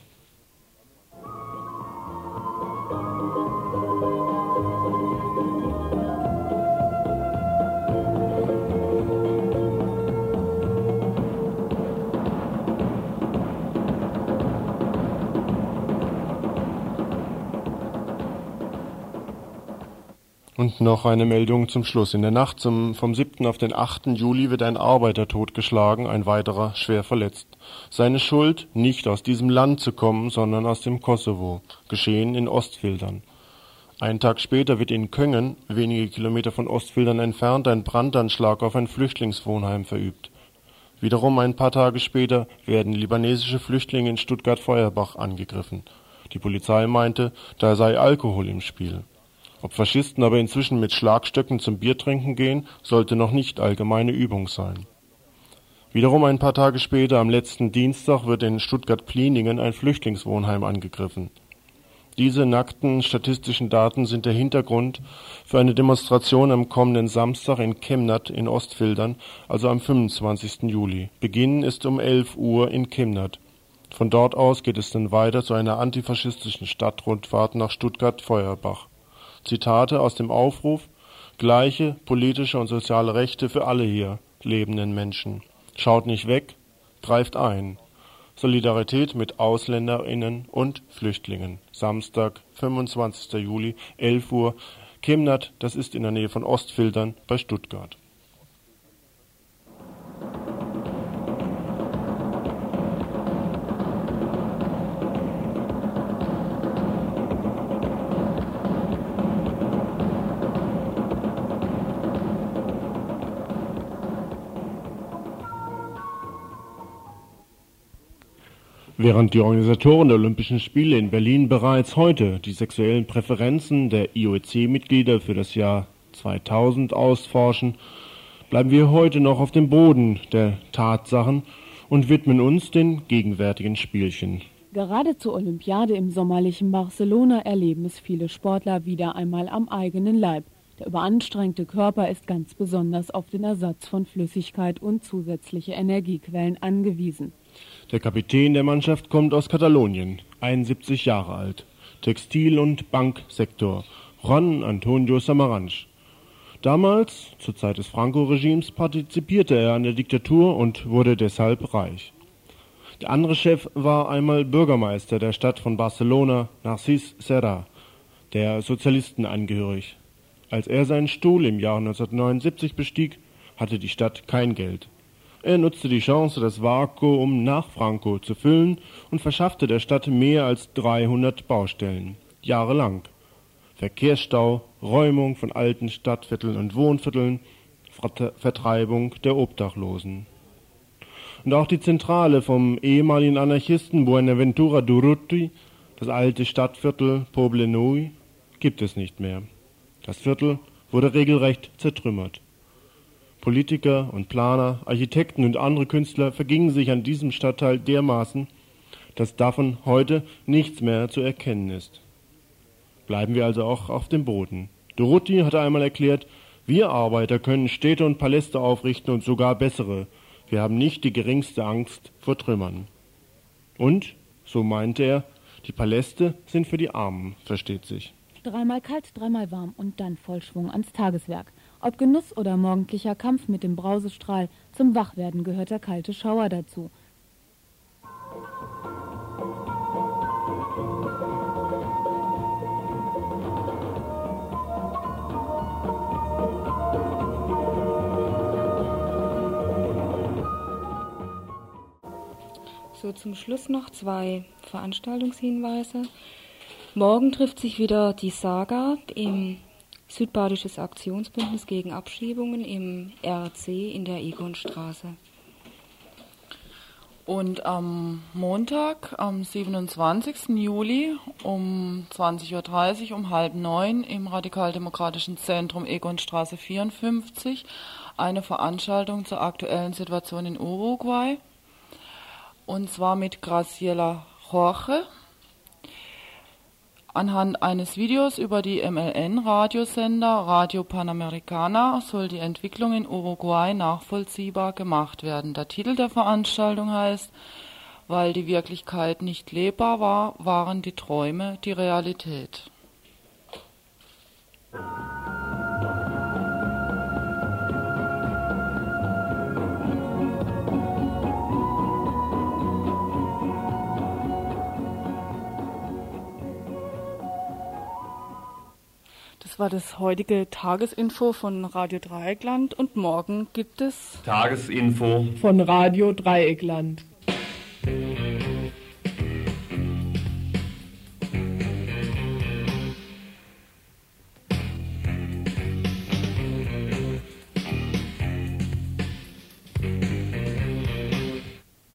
Und noch eine Meldung zum Schluss. In der Nacht zum, vom 7. auf den 8. Juli wird ein Arbeiter totgeschlagen, ein weiterer schwer verletzt. Seine Schuld, nicht aus diesem Land zu kommen, sondern aus dem Kosovo, geschehen in Ostfildern. Einen Tag später wird in Köngen, wenige Kilometer von Ostfildern entfernt, ein Brandanschlag auf ein Flüchtlingswohnheim verübt. Wiederum ein paar Tage später werden libanesische Flüchtlinge in Stuttgart-Feuerbach angegriffen. Die Polizei meinte, da sei Alkohol im Spiel. Ob Faschisten aber inzwischen mit Schlagstöcken zum Biertrinken gehen, sollte noch nicht allgemeine Übung sein. Wiederum ein paar Tage später, am letzten Dienstag, wird in Stuttgart-Pliningen ein Flüchtlingswohnheim angegriffen. Diese nackten statistischen Daten sind der Hintergrund für eine Demonstration am kommenden Samstag in Chemnat in Ostfildern, also am 25. Juli. Beginn ist um 11 Uhr in Chemnat. Von dort aus geht es dann weiter zu einer antifaschistischen Stadtrundfahrt nach Stuttgart-Feuerbach. Zitate aus dem Aufruf Gleiche politische und soziale Rechte für alle hier lebenden Menschen. Schaut nicht weg, greift ein. Solidarität mit AusländerInnen und Flüchtlingen. Samstag, 25. Juli, 11 Uhr. Chemnat, das ist in der Nähe von Ostfildern bei Stuttgart. Während die Organisatoren der Olympischen Spiele in Berlin bereits heute die sexuellen Präferenzen der IOC-Mitglieder für das Jahr 2000 ausforschen, bleiben wir heute noch auf dem Boden der Tatsachen und widmen uns den gegenwärtigen Spielchen. Gerade zur Olympiade im sommerlichen Barcelona erleben es viele Sportler wieder einmal am eigenen Leib. Der überanstrengte Körper ist ganz besonders auf den Ersatz von Flüssigkeit und zusätzliche Energiequellen angewiesen. Der Kapitän der Mannschaft kommt aus Katalonien, 71 Jahre alt, Textil- und Banksektor, Juan Antonio Samaranch. Damals, zur Zeit des Franco-Regimes, partizipierte er an der Diktatur und wurde deshalb reich. Der andere Chef war einmal Bürgermeister der Stadt von Barcelona, Narcís Serra, der Sozialisten angehörig. Als er seinen Stuhl im Jahr 1979 bestieg, hatte die Stadt kein Geld. Er nutzte die Chance, das Vakuum nach Franco zu füllen und verschaffte der Stadt mehr als 300 Baustellen. Jahrelang. Verkehrsstau, Räumung von alten Stadtvierteln und Wohnvierteln, Vertreibung der Obdachlosen. Und auch die Zentrale vom ehemaligen Anarchisten Buenaventura Durruti, das alte Stadtviertel Poblenui, gibt es nicht mehr. Das Viertel wurde regelrecht zertrümmert. Politiker und Planer, Architekten und andere Künstler vergingen sich an diesem Stadtteil dermaßen, dass davon heute nichts mehr zu erkennen ist. Bleiben wir also auch auf dem Boden. Dorothi hatte einmal erklärt, wir Arbeiter können Städte und Paläste aufrichten und sogar bessere. Wir haben nicht die geringste Angst vor Trümmern. Und, so meinte er, die Paläste sind für die Armen, versteht sich. Dreimal kalt, dreimal warm und dann Vollschwung ans Tageswerk. Ob Genuss oder morgendlicher Kampf mit dem Brausestrahl, zum Wachwerden gehört der kalte Schauer dazu. So, zum Schluss noch zwei Veranstaltungshinweise. Morgen trifft sich wieder die Saga im Südbadisches Aktionsbündnis gegen Abschiebungen im RC in der Egonstraße. Und am Montag, am 27. Juli um 20.30 Uhr, um halb neun im Radikaldemokratischen Zentrum Egonstraße 54 eine Veranstaltung zur aktuellen Situation in Uruguay. Und zwar mit Graciela Jorge, Anhand eines Videos über die MLN-Radiosender Radio Panamericana soll die Entwicklung in Uruguay nachvollziehbar gemacht werden. Der Titel der Veranstaltung heißt Weil die Wirklichkeit nicht lebbar war, waren die Träume die Realität. Das war das heutige Tagesinfo von Radio Dreieckland und morgen gibt es Tagesinfo von Radio Dreieckland.